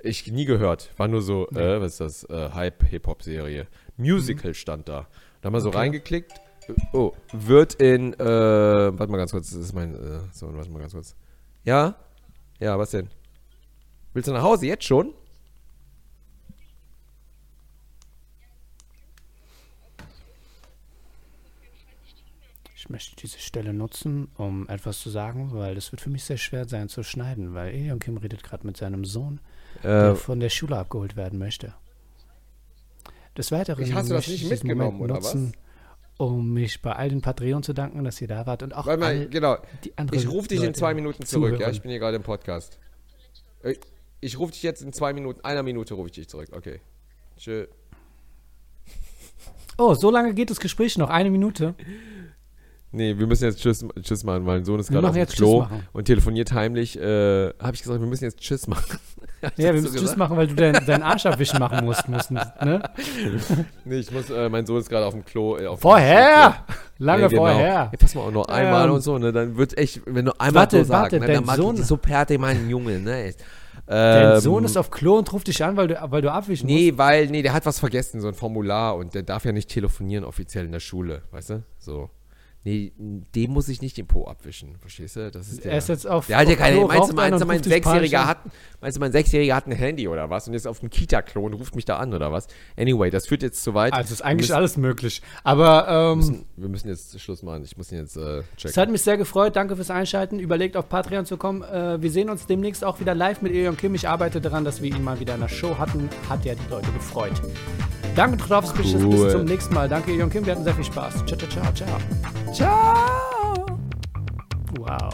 Ich nie gehört. War nur so, äh, was ist das? Äh, Hype-Hip-Hop-Serie. Musical stand da. Da haben wir so Okay. reingeklickt. Oh, wird in, äh, warte mal ganz kurz, das ist mein, äh, so, warte mal ganz kurz. Ja? Ja, was denn? Willst du nach Hause jetzt schon? Ich möchte diese Stelle nutzen, um etwas zu sagen, weil es wird für mich sehr schwer sein zu schneiden, weil Elion Kim redet gerade mit seinem Sohn, Äh, der von der Schule abgeholt werden möchte. Des Weiteren Ich- das möchte nicht ich diesen mitgenommen, Moment nutzen, um mich bei all den Patreon zu danken, dass ihr da wart und auch warte mal, genau. die anderen Ich rufe dich in Leute zwei Minuten zurück, ja? zuhören. Ich bin hier gerade im Podcast. Äh, Ich rufe dich jetzt in zwei Minuten, einer Minute rufe ich dich zurück. Okay. Tschö. Oh, so lange geht das Gespräch noch, eine Minute. Nee, wir müssen jetzt Tschüss, Tschüss machen. Mein Sohn ist Wir gerade auf dem Klo Tschüss und telefoniert heimlich. Äh, Habe ich gesagt, wir müssen jetzt Tschüss machen. Ja, wir so müssen Tschüss gesagt? machen, weil du deinen dein Arsch abwischen machen musst, musst ne? Nee, ich muss, äh, mein Sohn ist gerade auf dem Klo. Äh, auf dem Vorher! Lange Ja, genau. vorher. Ja, pass mal, auch noch einmal Ähm, und so, ne? Dann wird echt, wenn du einmal warte, so sagst, warte, ne, dein dann mag Sohn- ich so fertig, mein Junge, ne? Dein Ähm, Sohn ist auf Klo und ruft dich an, weil du, weil du abwischen Nee, weil, nee, der hat was vergessen, so ein Formular und der darf ja nicht telefonieren offiziell in der Schule, weißt du? So. Nee, dem muss ich nicht den Po abwischen, verstehst du? Das ist der. Er ist jetzt auf. der hat ja keine. Meinst du, meinst du, mein Sechsjähriger hat, meinst du, mein Sechsjähriger hat ein Handy oder was und ist auf dem Kita-Klo und ruft mich da an oder was? Anyway, das führt jetzt zu weit. Also ist eigentlich wir müssen, alles möglich. Aber ähm, müssen, wir müssen jetzt Schluss machen. Ich muss ihn jetzt äh, es checken. hat mich sehr gefreut. Danke fürs Einschalten. Überlegt auf Patreon zu kommen. Äh, wir sehen uns demnächst auch wieder live mit Ilion Kim. Ich arbeite daran, dass wir ihn mal wieder in der Show hatten. Hat ja die Leute gefreut. Danke, Trotowski. Bis Cool. zum nächsten Mal. Danke, Ilion Kim. Wir hatten sehr viel Spaß. Ciao, ciao, ciao, ciao. Ciao. Wow.